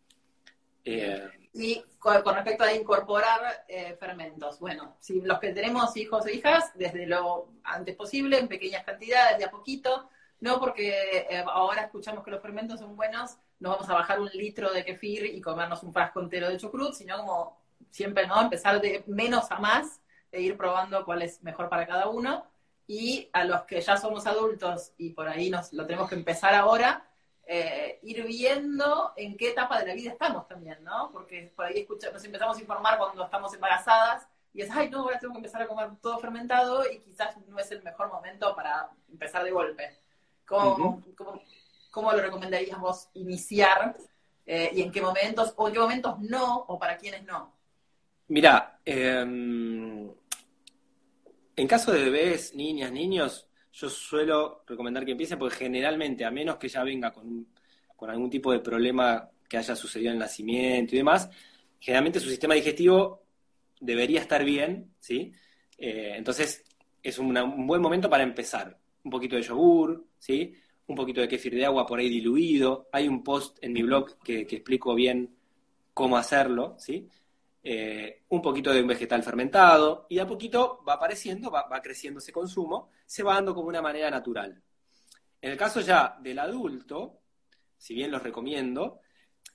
Eh, y con, respecto a incorporar eh, fermentos, bueno, si los que tenemos hijos e hijas, desde lo antes posible, en pequeñas cantidades, de a poquito, no porque eh, ahora escuchamos que los fermentos son buenos, no vamos a bajar un litro de kefir y comernos un frasco entero de chucrut, sino como siempre, ¿no? Empezar de menos a más, e ir probando cuál es mejor para cada uno. Y a los que ya somos adultos y por ahí nos lo tenemos que empezar ahora, eh, ir viendo en qué etapa de la vida estamos también, ¿no? Porque por ahí escucha, nos empezamos a informar cuando estamos embarazadas y es, ay, no, ahora tengo que empezar a comer todo fermentado y quizás no es el mejor momento para empezar de golpe. ¿Cómo, lo recomendarías vos iniciar eh, y en qué momentos, o en qué momentos no, o para quiénes no? Mira, em, en caso de bebés, niñas, niños, yo suelo recomendar que empiecen porque generalmente, a menos que ya venga con, con algún tipo de problema que haya sucedido en el nacimiento y demás, generalmente su sistema digestivo debería estar bien, ¿sí? Eh, entonces, es un buen momento para empezar. Un poquito de yogur, ¿sí? Un poquito de kéfir de agua por ahí diluido. Hay un post en mi blog que, que explico bien cómo hacerlo, ¿sí? Eh, un poquito de un vegetal fermentado, y a poquito va apareciendo, va, creciendo ese consumo, se va dando como una manera natural. En el caso ya del adulto, si bien los recomiendo,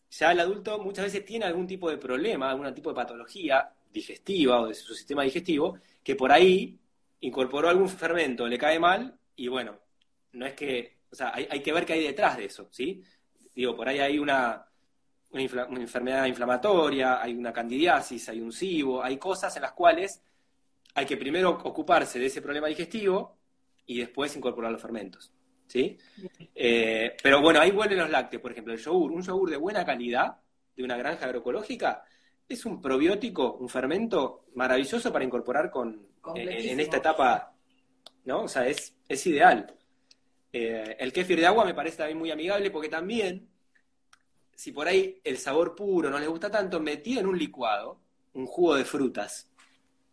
ya el adulto muchas veces tiene algún tipo de problema, algún tipo de patología digestiva o de su sistema digestivo, que por ahí incorporó algún fermento, le cae mal, y bueno, no es que, o sea, hay, hay que ver qué hay detrás de eso, ¿sí? Digo, por ahí hay una, una, enfermedad inflamatoria, hay una candidiasis, hay un SIBO, hay cosas en las cuales hay que primero ocuparse de ese problema digestivo y después incorporar los fermentos. ¿sí? Eh, pero bueno, ahí vuelven los lácteos, por ejemplo, el yogur. Un yogur de buena calidad, de una granja agroecológica, es un probiótico, un fermento maravilloso para incorporar con, en, esta etapa, ¿no? O sea, es, es ideal. Eh, el kéfir de agua me parece también muy amigable porque también si por ahí el sabor puro no les gusta tanto, metido en un licuado, un jugo de frutas.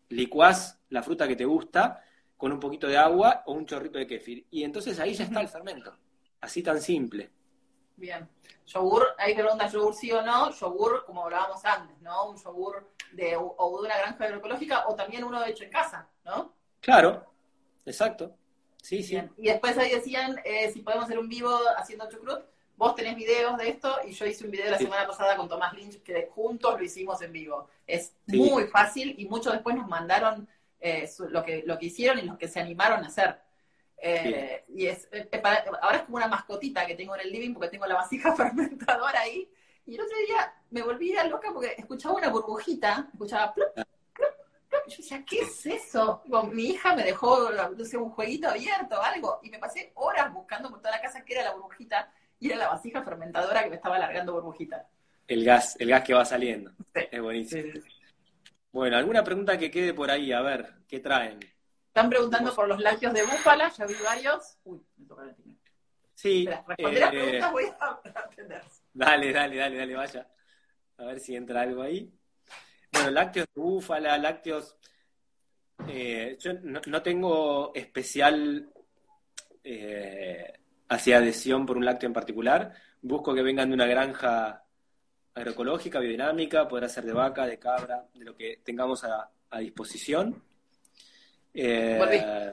Licuás la fruta que te gusta con un poquito de agua o un chorrito de kéfir. Y entonces ahí ya está el fermento. Así tan simple. Bien. Yogur, hay preguntas yogur sí o no. Yogur, como hablábamos antes, ¿no? Un yogur de, o de una granja agroecológica o también uno hecho en casa, ¿no? Claro, exacto. Sí, sí. Y después ahí decían eh, si podemos hacer un vivo haciendo chucrut. Vos tenés videos de esto y yo hice un video la semana pasada con Tomás Lynch que juntos lo hicimos en vivo. Es muy fácil y muchos después nos mandaron eh, lo, que, lo que hicieron y lo que se animaron a hacer. Eh, y es, eh, ahora es como una mascotita que tengo en el living porque tengo la vasija fermentadora ahí. Y el otro día me volví a loca porque escuchaba una burbujita, escuchaba plup, plup, plup. Yo decía, ¿qué es eso? mi hija me dejó no sé, un jueguito abierto o algo. Y me pasé horas buscando por toda la casa qué era la burbujita. Y era la vasija fermentadora que me estaba alargando burbujita. El gas, el gas que va saliendo. es buenísimo. bueno, ¿alguna pregunta que quede por ahí? A ver, ¿qué traen? Están preguntando por los lácteos de búfala, ya vi varios. Uy, me toca la Sí. responder las eh, preguntas voy a atender. Dale, dale, dale, dale, vaya. A ver si entra algo ahí. Bueno, lácteos de búfala, lácteos. Eh, yo no, tengo especial eh, hacia adhesión por un lácteo en particular. Busco que vengan de una granja agroecológica, biodinámica, podrá ser de vaca, de cabra, de lo que tengamos a, disposición. Eh,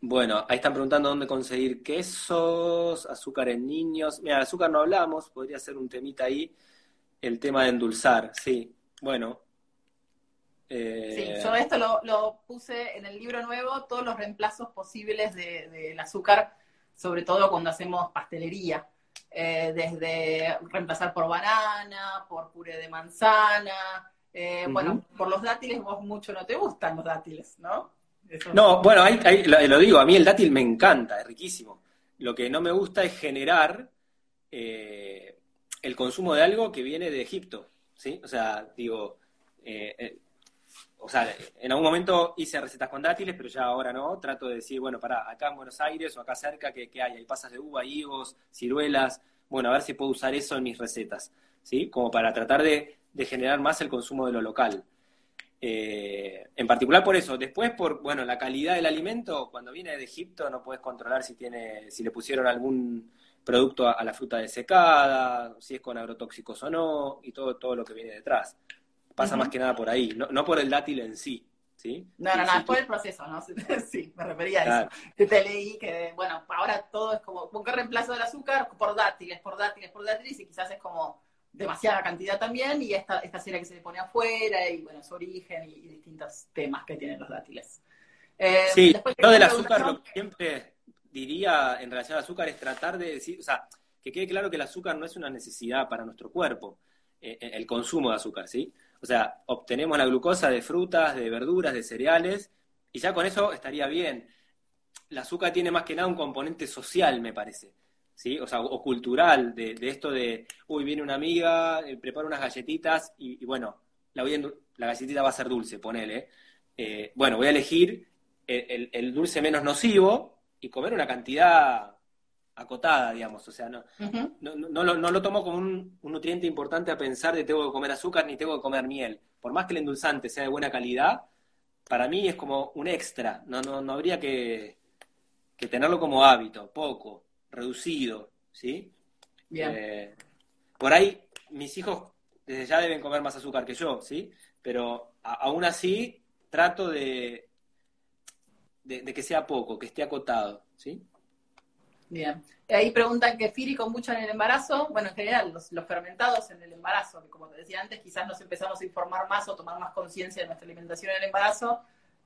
bueno, ahí están preguntando dónde conseguir quesos, azúcar en niños. Mira, azúcar no hablamos, podría ser un temita ahí. El tema de endulzar, sí. Bueno. Eh, sí, yo esto lo, puse en el libro nuevo, todos los reemplazos posibles del azúcar, sobre todo cuando hacemos pastelería. Eh, desde reemplazar por banana, por puré de manzana. Eh, bueno, por los dátiles vos mucho no te gustan los dátiles, ¿no? No, bueno, ahí, lo, digo, a mí el dátil me encanta, es riquísimo. Lo que no me gusta es generar eh, el consumo de algo que viene de Egipto, ¿sí? O sea, digo, o sea, en algún momento hice recetas con dátiles, pero ya ahora no. Trato de decir, bueno, para acá en Buenos Aires o acá cerca, ¿qué, hay? Hay pasas de uva, higos, ciruelas. Bueno, a ver si puedo usar eso en mis recetas, ¿sí? Como para tratar de, generar más el consumo de lo local. Eh, en particular por eso. Después, por, bueno, la calidad del alimento, cuando viene de Egipto no puedes controlar si tiene, si le pusieron algún producto a, la fruta desecada, si es con agrotóxicos o no, y todo, todo lo que viene detrás. Pasa más que nada por ahí, no, por el dátil en sí. ¿Sí? No, no, no, es por el proceso, ¿no? Sí, me refería a eso. Que te leí que, bueno, ahora todo es como, buscar reemplazo del azúcar por dátiles, por dátiles, por dátiles, y quizás es como demasiada cantidad también, y esta, esta cera que se le pone afuera, y bueno, su origen y, distintos temas que tienen los dátiles. Eh, sí, lo del azúcar, lo que siempre diría en relación al azúcar es tratar de decir, o sea, que quede claro que el azúcar no es una necesidad para nuestro cuerpo, eh, el consumo de azúcar, ¿sí? O sea, obtenemos la glucosa de frutas, de verduras, de cereales, y ya con eso estaría bien. El azúcar tiene más que nada un componente social, me parece, ¿sí? O sea, o cultural, de, esto de, uy, viene una amiga, eh, prepara unas galletitas, y, bueno, la, voy la galletita va a ser dulce, ponele. Eh, bueno, voy a elegir el, dulce menos nocivo y comer una cantidad acotada, digamos, o sea, no, no, no, lo, no, lo, tomo como un, nutriente importante a pensar de tengo que comer azúcar ni tengo que comer miel. Por más que el endulzante sea de buena calidad, para mí es como un extra, no, no, no habría que, que tenerlo como hábito, poco, reducido, ¿sí? Eh, por ahí mis hijos desde ya deben comer más azúcar que yo, ¿sí? Pero aún así trato de, de, de que sea poco, que esté acotado, ¿sí? Bien. Ahí preguntan que y kombucha en el embarazo. Bueno, en general, los, fermentados en el embarazo, que como te decía antes, quizás nos empezamos a informar más o tomar más conciencia de nuestra alimentación en el embarazo.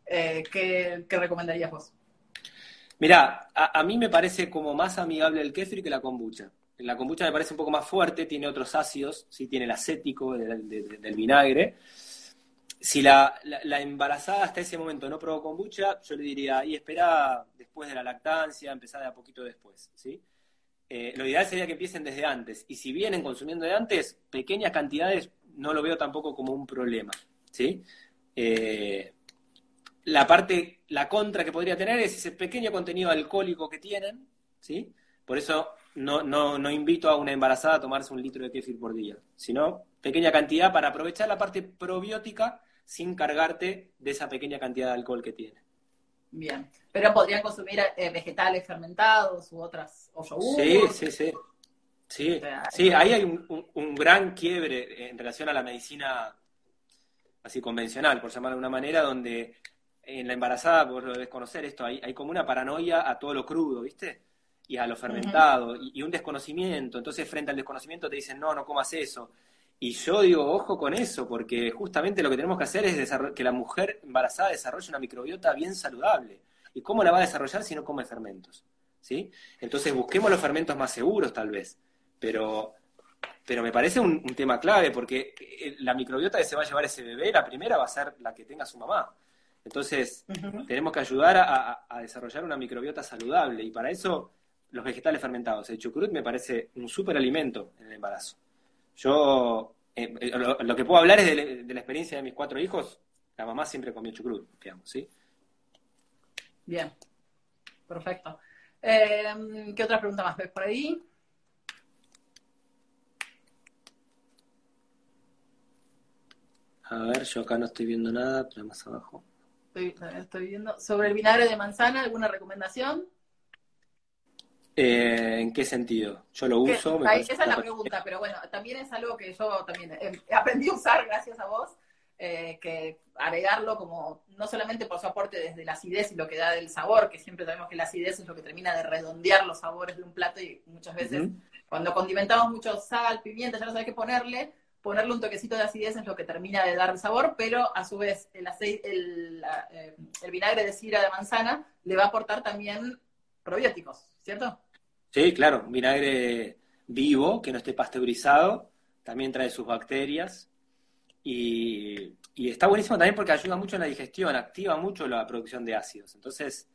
Eh, ¿qué, recomendarías vos? Mirá, a, mí me parece como más amigable el kéfir que la kombucha. La kombucha me parece un poco más fuerte, tiene otros ácidos, sí tiene el acético del vinagre si la, embarazada hasta ese momento no probó kombucha, yo le diría, y espera después de la lactancia, empezar de a poquito después, ¿sí? Eh, lo ideal sería que empiecen desde antes, y si vienen consumiendo de antes, pequeñas cantidades no lo veo tampoco como un problema, ¿sí? Eh, la parte, la contra que podría tener es ese pequeño contenido alcohólico que tienen, ¿sí? Por eso no, no, no invito a una embarazada a tomarse un litro de kéfir por día, sino pequeña cantidad para aprovechar la parte probiótica sin cargarte de esa pequeña cantidad de alcohol que tiene. Bien, pero podrían consumir eh, vegetales fermentados u otras, o Sí, sí, sí. Sí, sí ahí hay un, gran quiebre en relación a la medicina así convencional, por llamarlo de una manera, donde en la embarazada, por desconocer esto, hay, hay como una paranoia a todo lo crudo, ¿viste? Y a lo fermentado, y, y, un desconocimiento. Entonces, frente al desconocimiento te dicen, no, no comas eso. Y yo digo, ojo con eso, porque justamente lo que tenemos que hacer es que la mujer embarazada desarrolle una microbiota bien saludable. ¿Y cómo la va a desarrollar si no come fermentos? ¿Sí? Entonces busquemos los fermentos más seguros tal vez, pero, pero me parece un, tema clave, porque eh, la microbiota que se va a llevar ese bebé, la primera va a ser la que tenga su mamá. Entonces, tenemos que ayudar a, desarrollar una microbiota saludable, y para eso los vegetales fermentados. El chucrut me parece un súper alimento en el embarazo. Yo, eh, eh, lo, que puedo hablar es de, la experiencia de mis cuatro hijos. La mamá siempre comió chucrut, digamos, ¿sí? Bien, perfecto. Em, ¿Qué otra pregunta más ves por ahí? A ver, yo acá no estoy viendo nada, pero más abajo. Estoy, estoy viendo. Sobre el vinagre de manzana, ¿alguna recomendación? Eh, ¿En qué sentido? Yo lo uso. esa es la pregunta, pero bueno, también es algo que yo también aprendí a usar gracias a vos, eh, que agregarlo como no solamente por su aporte desde la acidez y lo que da del sabor, que siempre sabemos que la acidez es lo que termina de redondear los sabores de un plato y muchas veces cuando condimentamos mucho sal, pimienta, ya no sabes qué ponerle, ponerle un toquecito de acidez es lo que termina de dar el sabor, pero a su vez el, aceite, el, eh, el vinagre de sidra de manzana le va a aportar también probióticos, ¿cierto? Sí, claro, vinagre vivo, que no esté pasteurizado, también trae sus bacterias. Y, está buenísimo también porque ayuda mucho en la digestión, activa mucho la producción de ácidos. Entonces,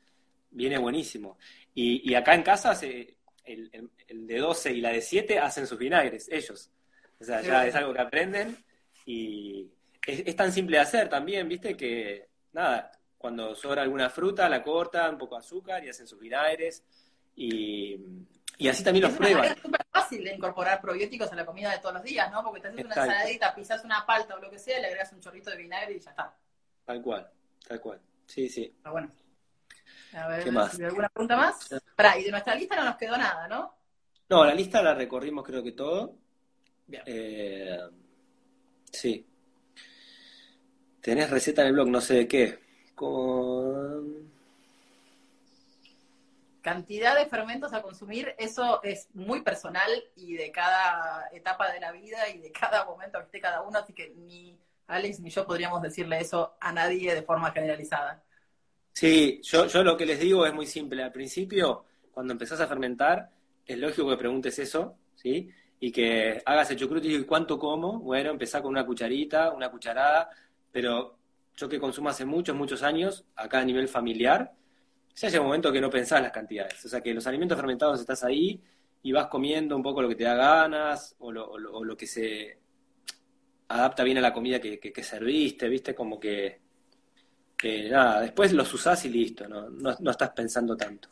viene buenísimo. Y, acá en casa, el, de 12 y la de 7 hacen sus vinagres, ellos. O sea, ya es algo que aprenden y es, es, tan simple de hacer también, ¿viste? Que, nada, cuando sobra alguna fruta, la cortan, un poco de azúcar y hacen sus vinagres. Y, así también los prueban. Es súper fácil de incorporar probióticos a la comida de todos los días, ¿no? Porque te haces una ensaladita, pisas una palta o lo que sea, le agregas un chorrito de vinagre y ya está. Tal cual, tal cual. Sí, sí. Está bueno. A ver, ¿Qué más? ¿alguna pregunta más? Pará, y de nuestra lista no nos quedó nada, ¿no? No, la lista la recorrimos creo que todo. Bien. Eh, sí. Tenés receta en el blog, no sé de qué. Con cantidad de fermentos a consumir, eso es muy personal y de cada etapa de la vida y de cada momento que esté cada uno, así que ni Alex ni yo podríamos decirle eso a nadie de forma generalizada. Sí, yo, yo lo que les digo es muy simple. Al principio, cuando empezás a fermentar, es lógico que preguntes eso, ¿sí? Y que hagas el chucrut y cuánto como. Bueno, empezá con una cucharita, una cucharada, pero yo que consumo hace muchos, muchos años, acá a nivel familiar, se llega un momento que no pensás las cantidades. O sea, que los alimentos fermentados estás ahí y vas comiendo un poco lo que te da ganas o lo, que se adapta bien a la comida que, serviste, ¿viste? Como que, nada, después los usás y listo, no, no, estás pensando tanto.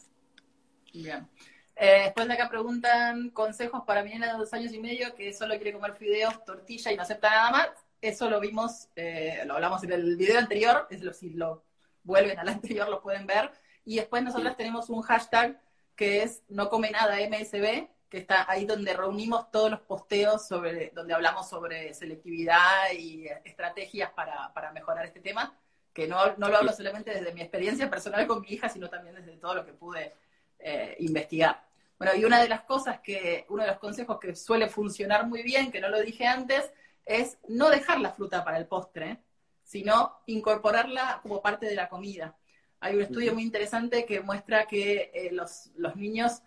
Bien. Eh, después de acá preguntan consejos para mi nena de dos años y medio que solo quiere comer fideos, tortilla y no acepta nada más. Eso lo vimos, eh, lo hablamos en el video anterior, es lo, si lo vuelven al anterior lo pueden ver. Y después nosotros tenemos un hashtag que es no come nada MSB, que está ahí donde reunimos todos los posteos sobre, donde hablamos sobre selectividad y estrategias para, mejorar este tema, que no, lo hablo solamente desde mi experiencia personal con mi hija, sino también desde todo lo que pude eh, investigar. Bueno, y una de las cosas que, uno de los consejos que suele funcionar muy bien, que no lo dije antes, es no dejar la fruta para el postre, sino incorporarla como parte de la comida. Hay un estudio muy interesante que muestra que eh, los, niños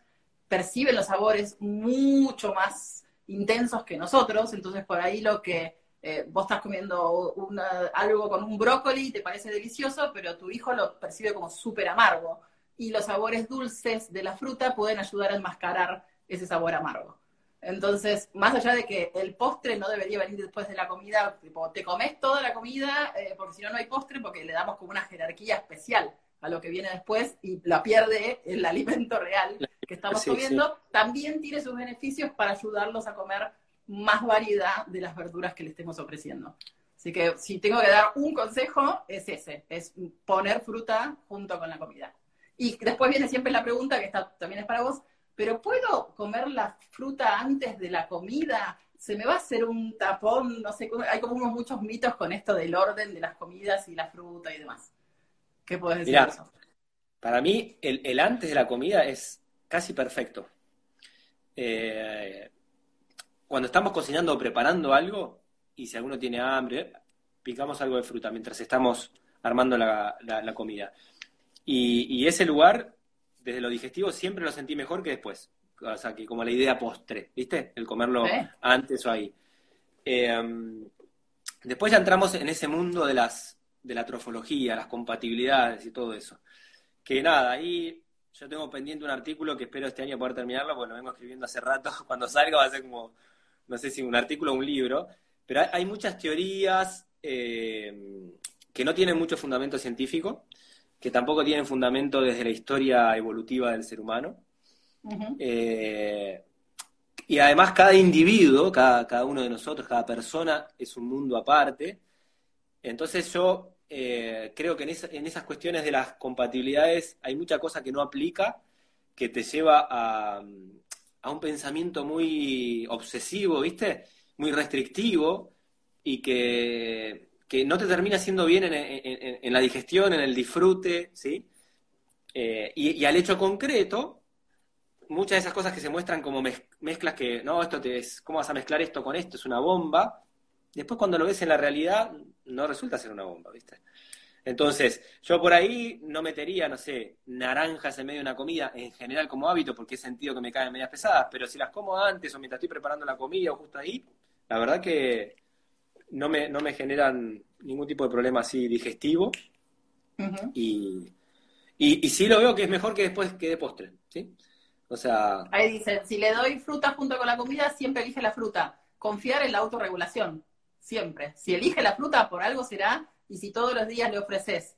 perciben los sabores mucho más intensos que nosotros, entonces por ahí lo que eh, vos estás comiendo algo con un brócoli y te parece delicioso, pero tu hijo lo percibe como súper amargo. Y los sabores dulces de la fruta pueden ayudar a enmascarar ese sabor amargo. Entonces, más allá de que el postre no debería venir después de la comida, tipo, te comes toda la comida, eh, porque si no, no hay postre, porque le damos como una jerarquía especial a lo que viene después y la pierde el alimento real que estamos comiendo, también tiene sus beneficios para ayudarlos a comer más variedad de las verduras que le estemos ofreciendo. Así que si tengo que dar un consejo, es ese, es poner fruta junto con la comida. Y después viene siempre la pregunta, que está, también es para vos, pero ¿puedo comer la fruta antes de la comida? ¿Se me va a hacer un tapón? No sé, hay como unos muchos mitos con esto del orden de las comidas y la fruta y demás. ¿Qué puedes decir eso? Para mí, el, antes de la comida es casi perfecto. Eh, cuando estamos cocinando o preparando algo, y si alguno tiene hambre, picamos algo de fruta mientras estamos armando la, comida. Y, ese lugar, desde lo digestivo, siempre lo sentí mejor que después. O sea, que como la idea postre, ¿viste? El comerlo antes o ahí. Eh, después ya entramos en ese mundo de las de la trofología, las compatibilidades y todo eso. Que nada, ahí yo tengo pendiente un artículo que espero este año poder terminarlo, porque lo vengo escribiendo hace rato. Cuando salga va a ser como, no sé si un artículo o un libro. Pero hay, muchas teorías eh, que no tienen mucho fundamento científico, que tampoco tienen fundamento desde la historia evolutiva del ser humano. Eh, y además cada individuo, cada, cada, uno de nosotros, cada persona es un mundo aparte. Entonces yo eh, creo que en, esas cuestiones de las compatibilidades hay mucha cosa que no aplica, que te lleva a, un pensamiento muy obsesivo, ¿viste? Muy restrictivo y que, no te termina siendo bien en, la digestión, en el disfrute, ¿sí? Eh, y, al hecho concreto, muchas de esas cosas que se muestran como mezclas que, no, esto te es, ¿cómo vas a mezclar esto con esto? Es una bomba. Después cuando lo ves en la realidad, no resulta ser una bomba, ¿viste? Entonces, yo por ahí no metería, no sé, naranjas en medio de una comida, en general como hábito, porque he sentido que me caen medias pesadas, pero si las como antes o mientras estoy preparando la comida o justo ahí, la verdad que no me, no me generan ningún tipo de problema así digestivo. y, y, sí lo veo que es mejor que después que de postre, ¿sí? O sea... Ahí dicen, si le doy fruta junto con la comida, siempre elige la fruta. Confiar en la autorregulación siempre. Si elige la fruta, por algo será, y si todos los días le ofreces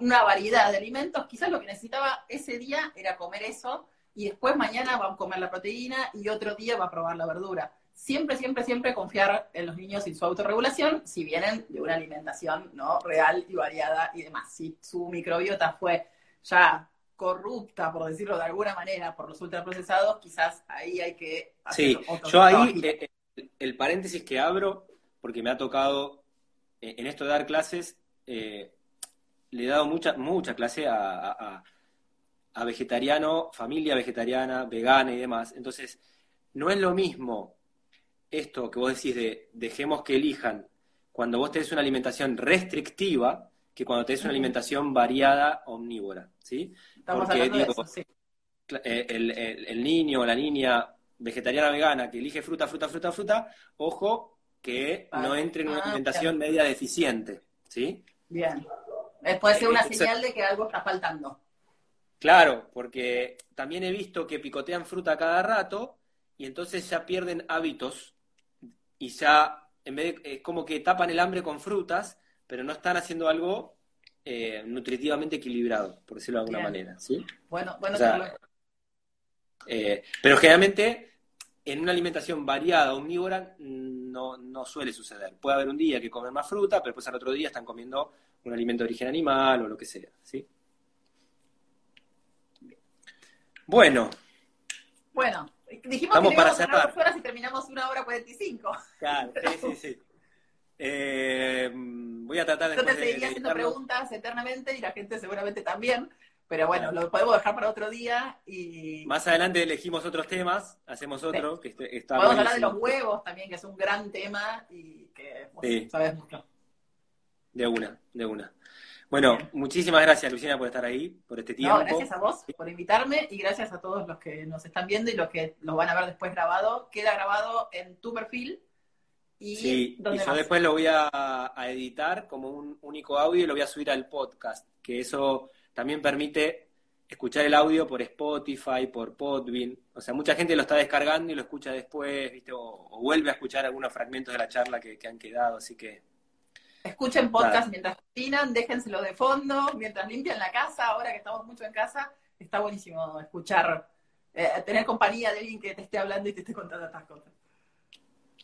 una variedad de alimentos, quizás lo que necesitaba ese día era comer eso, y después mañana va a comer la proteína y otro día va a probar la verdura. Siempre, siempre, siempre confiar en los niños y su autorregulación si vienen de una alimentación no real y variada y demás. Si su microbiota fue ya corrupta, por decirlo de alguna manera, por los ultraprocesados, quizás ahí hay que hacer Sí, yo ahí, eh, el paréntesis que abro porque me ha tocado, eh, en esto de dar clases, eh, le he dado mucha, mucha clase a, vegetariano, familia vegetariana, vegana y demás. Entonces, no es lo mismo esto que vos decís de dejemos que elijan cuando vos tenés una alimentación restrictiva que cuando tenés una alimentación variada, omnívora, ¿sí? Estamos eso, sí. Eh, el, el, niño o la niña vegetariana vegana que elige fruta, fruta, fruta, fruta, ojo, que no entre en una ah, alimentación media deficiente, ¿sí? Bien. Puede ser una señal de que algo está faltando. Claro, porque también he visto que picotean fruta cada rato y entonces ya pierden hábitos y ya, en vez de, es como que tapan el hambre con frutas, pero no están haciendo algo eh, nutritivamente equilibrado, por decirlo de alguna manera, ¿sí? Bueno, bueno, eh, pero generalmente en una alimentación variada, omnívora, no, no suele suceder. Puede haber un día que comen más fruta, pero después al otro día están comiendo un alimento de origen animal o lo que sea, ¿sí? Bueno. Bueno, dijimos Vamos que para cerrar. dos horas y terminamos una hora cuarenta y cinco. Claro, sí, sí, sí. Eh, voy a tratar de... Yo te seguiría haciendo preguntas eternamente y la gente seguramente también. Pero bueno, lo podemos dejar para otro día y... Más adelante elegimos otros temas, hacemos otro que está Podemos hablar de los huevos también, que es un gran tema y que sabes mucho. De una, de una. Bueno, muchísimas gracias Luciana por estar ahí, por este tiempo. No, gracias a vos por invitarme y gracias a todos los que nos están viendo y los que los van a ver después grabado. Queda grabado en tu perfil. Y, sí, y yo después lo voy a, a editar como un único audio y lo voy a subir al podcast, que eso también permite escuchar el audio por Spotify, por Podbean. O sea, mucha gente lo está descargando y lo escucha después, ¿viste? O, vuelve a escuchar algunos fragmentos de la charla que, han quedado, así que... Escuchen podcast mientras cocinan, déjenselo de fondo, mientras limpian la casa, ahora que estamos mucho en casa, está buenísimo escuchar, eh, tener compañía de alguien que te esté hablando y te esté contando estas cosas.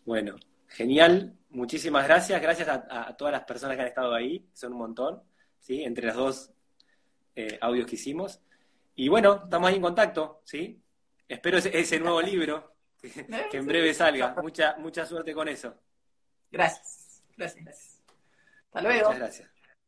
Bueno, genial, muchísimas gracias, gracias a, a todas las personas que han estado ahí, son un montón, ¿sí? Entre las dos eh, audios que hicimos. Y bueno, estamos ahí en contacto, ¿sí? Espero ese, nuevo libro que, en breve salga. Mucha, mucha suerte con eso. Gracias. Gracias, gracias. Hasta luego. Muchas gracias.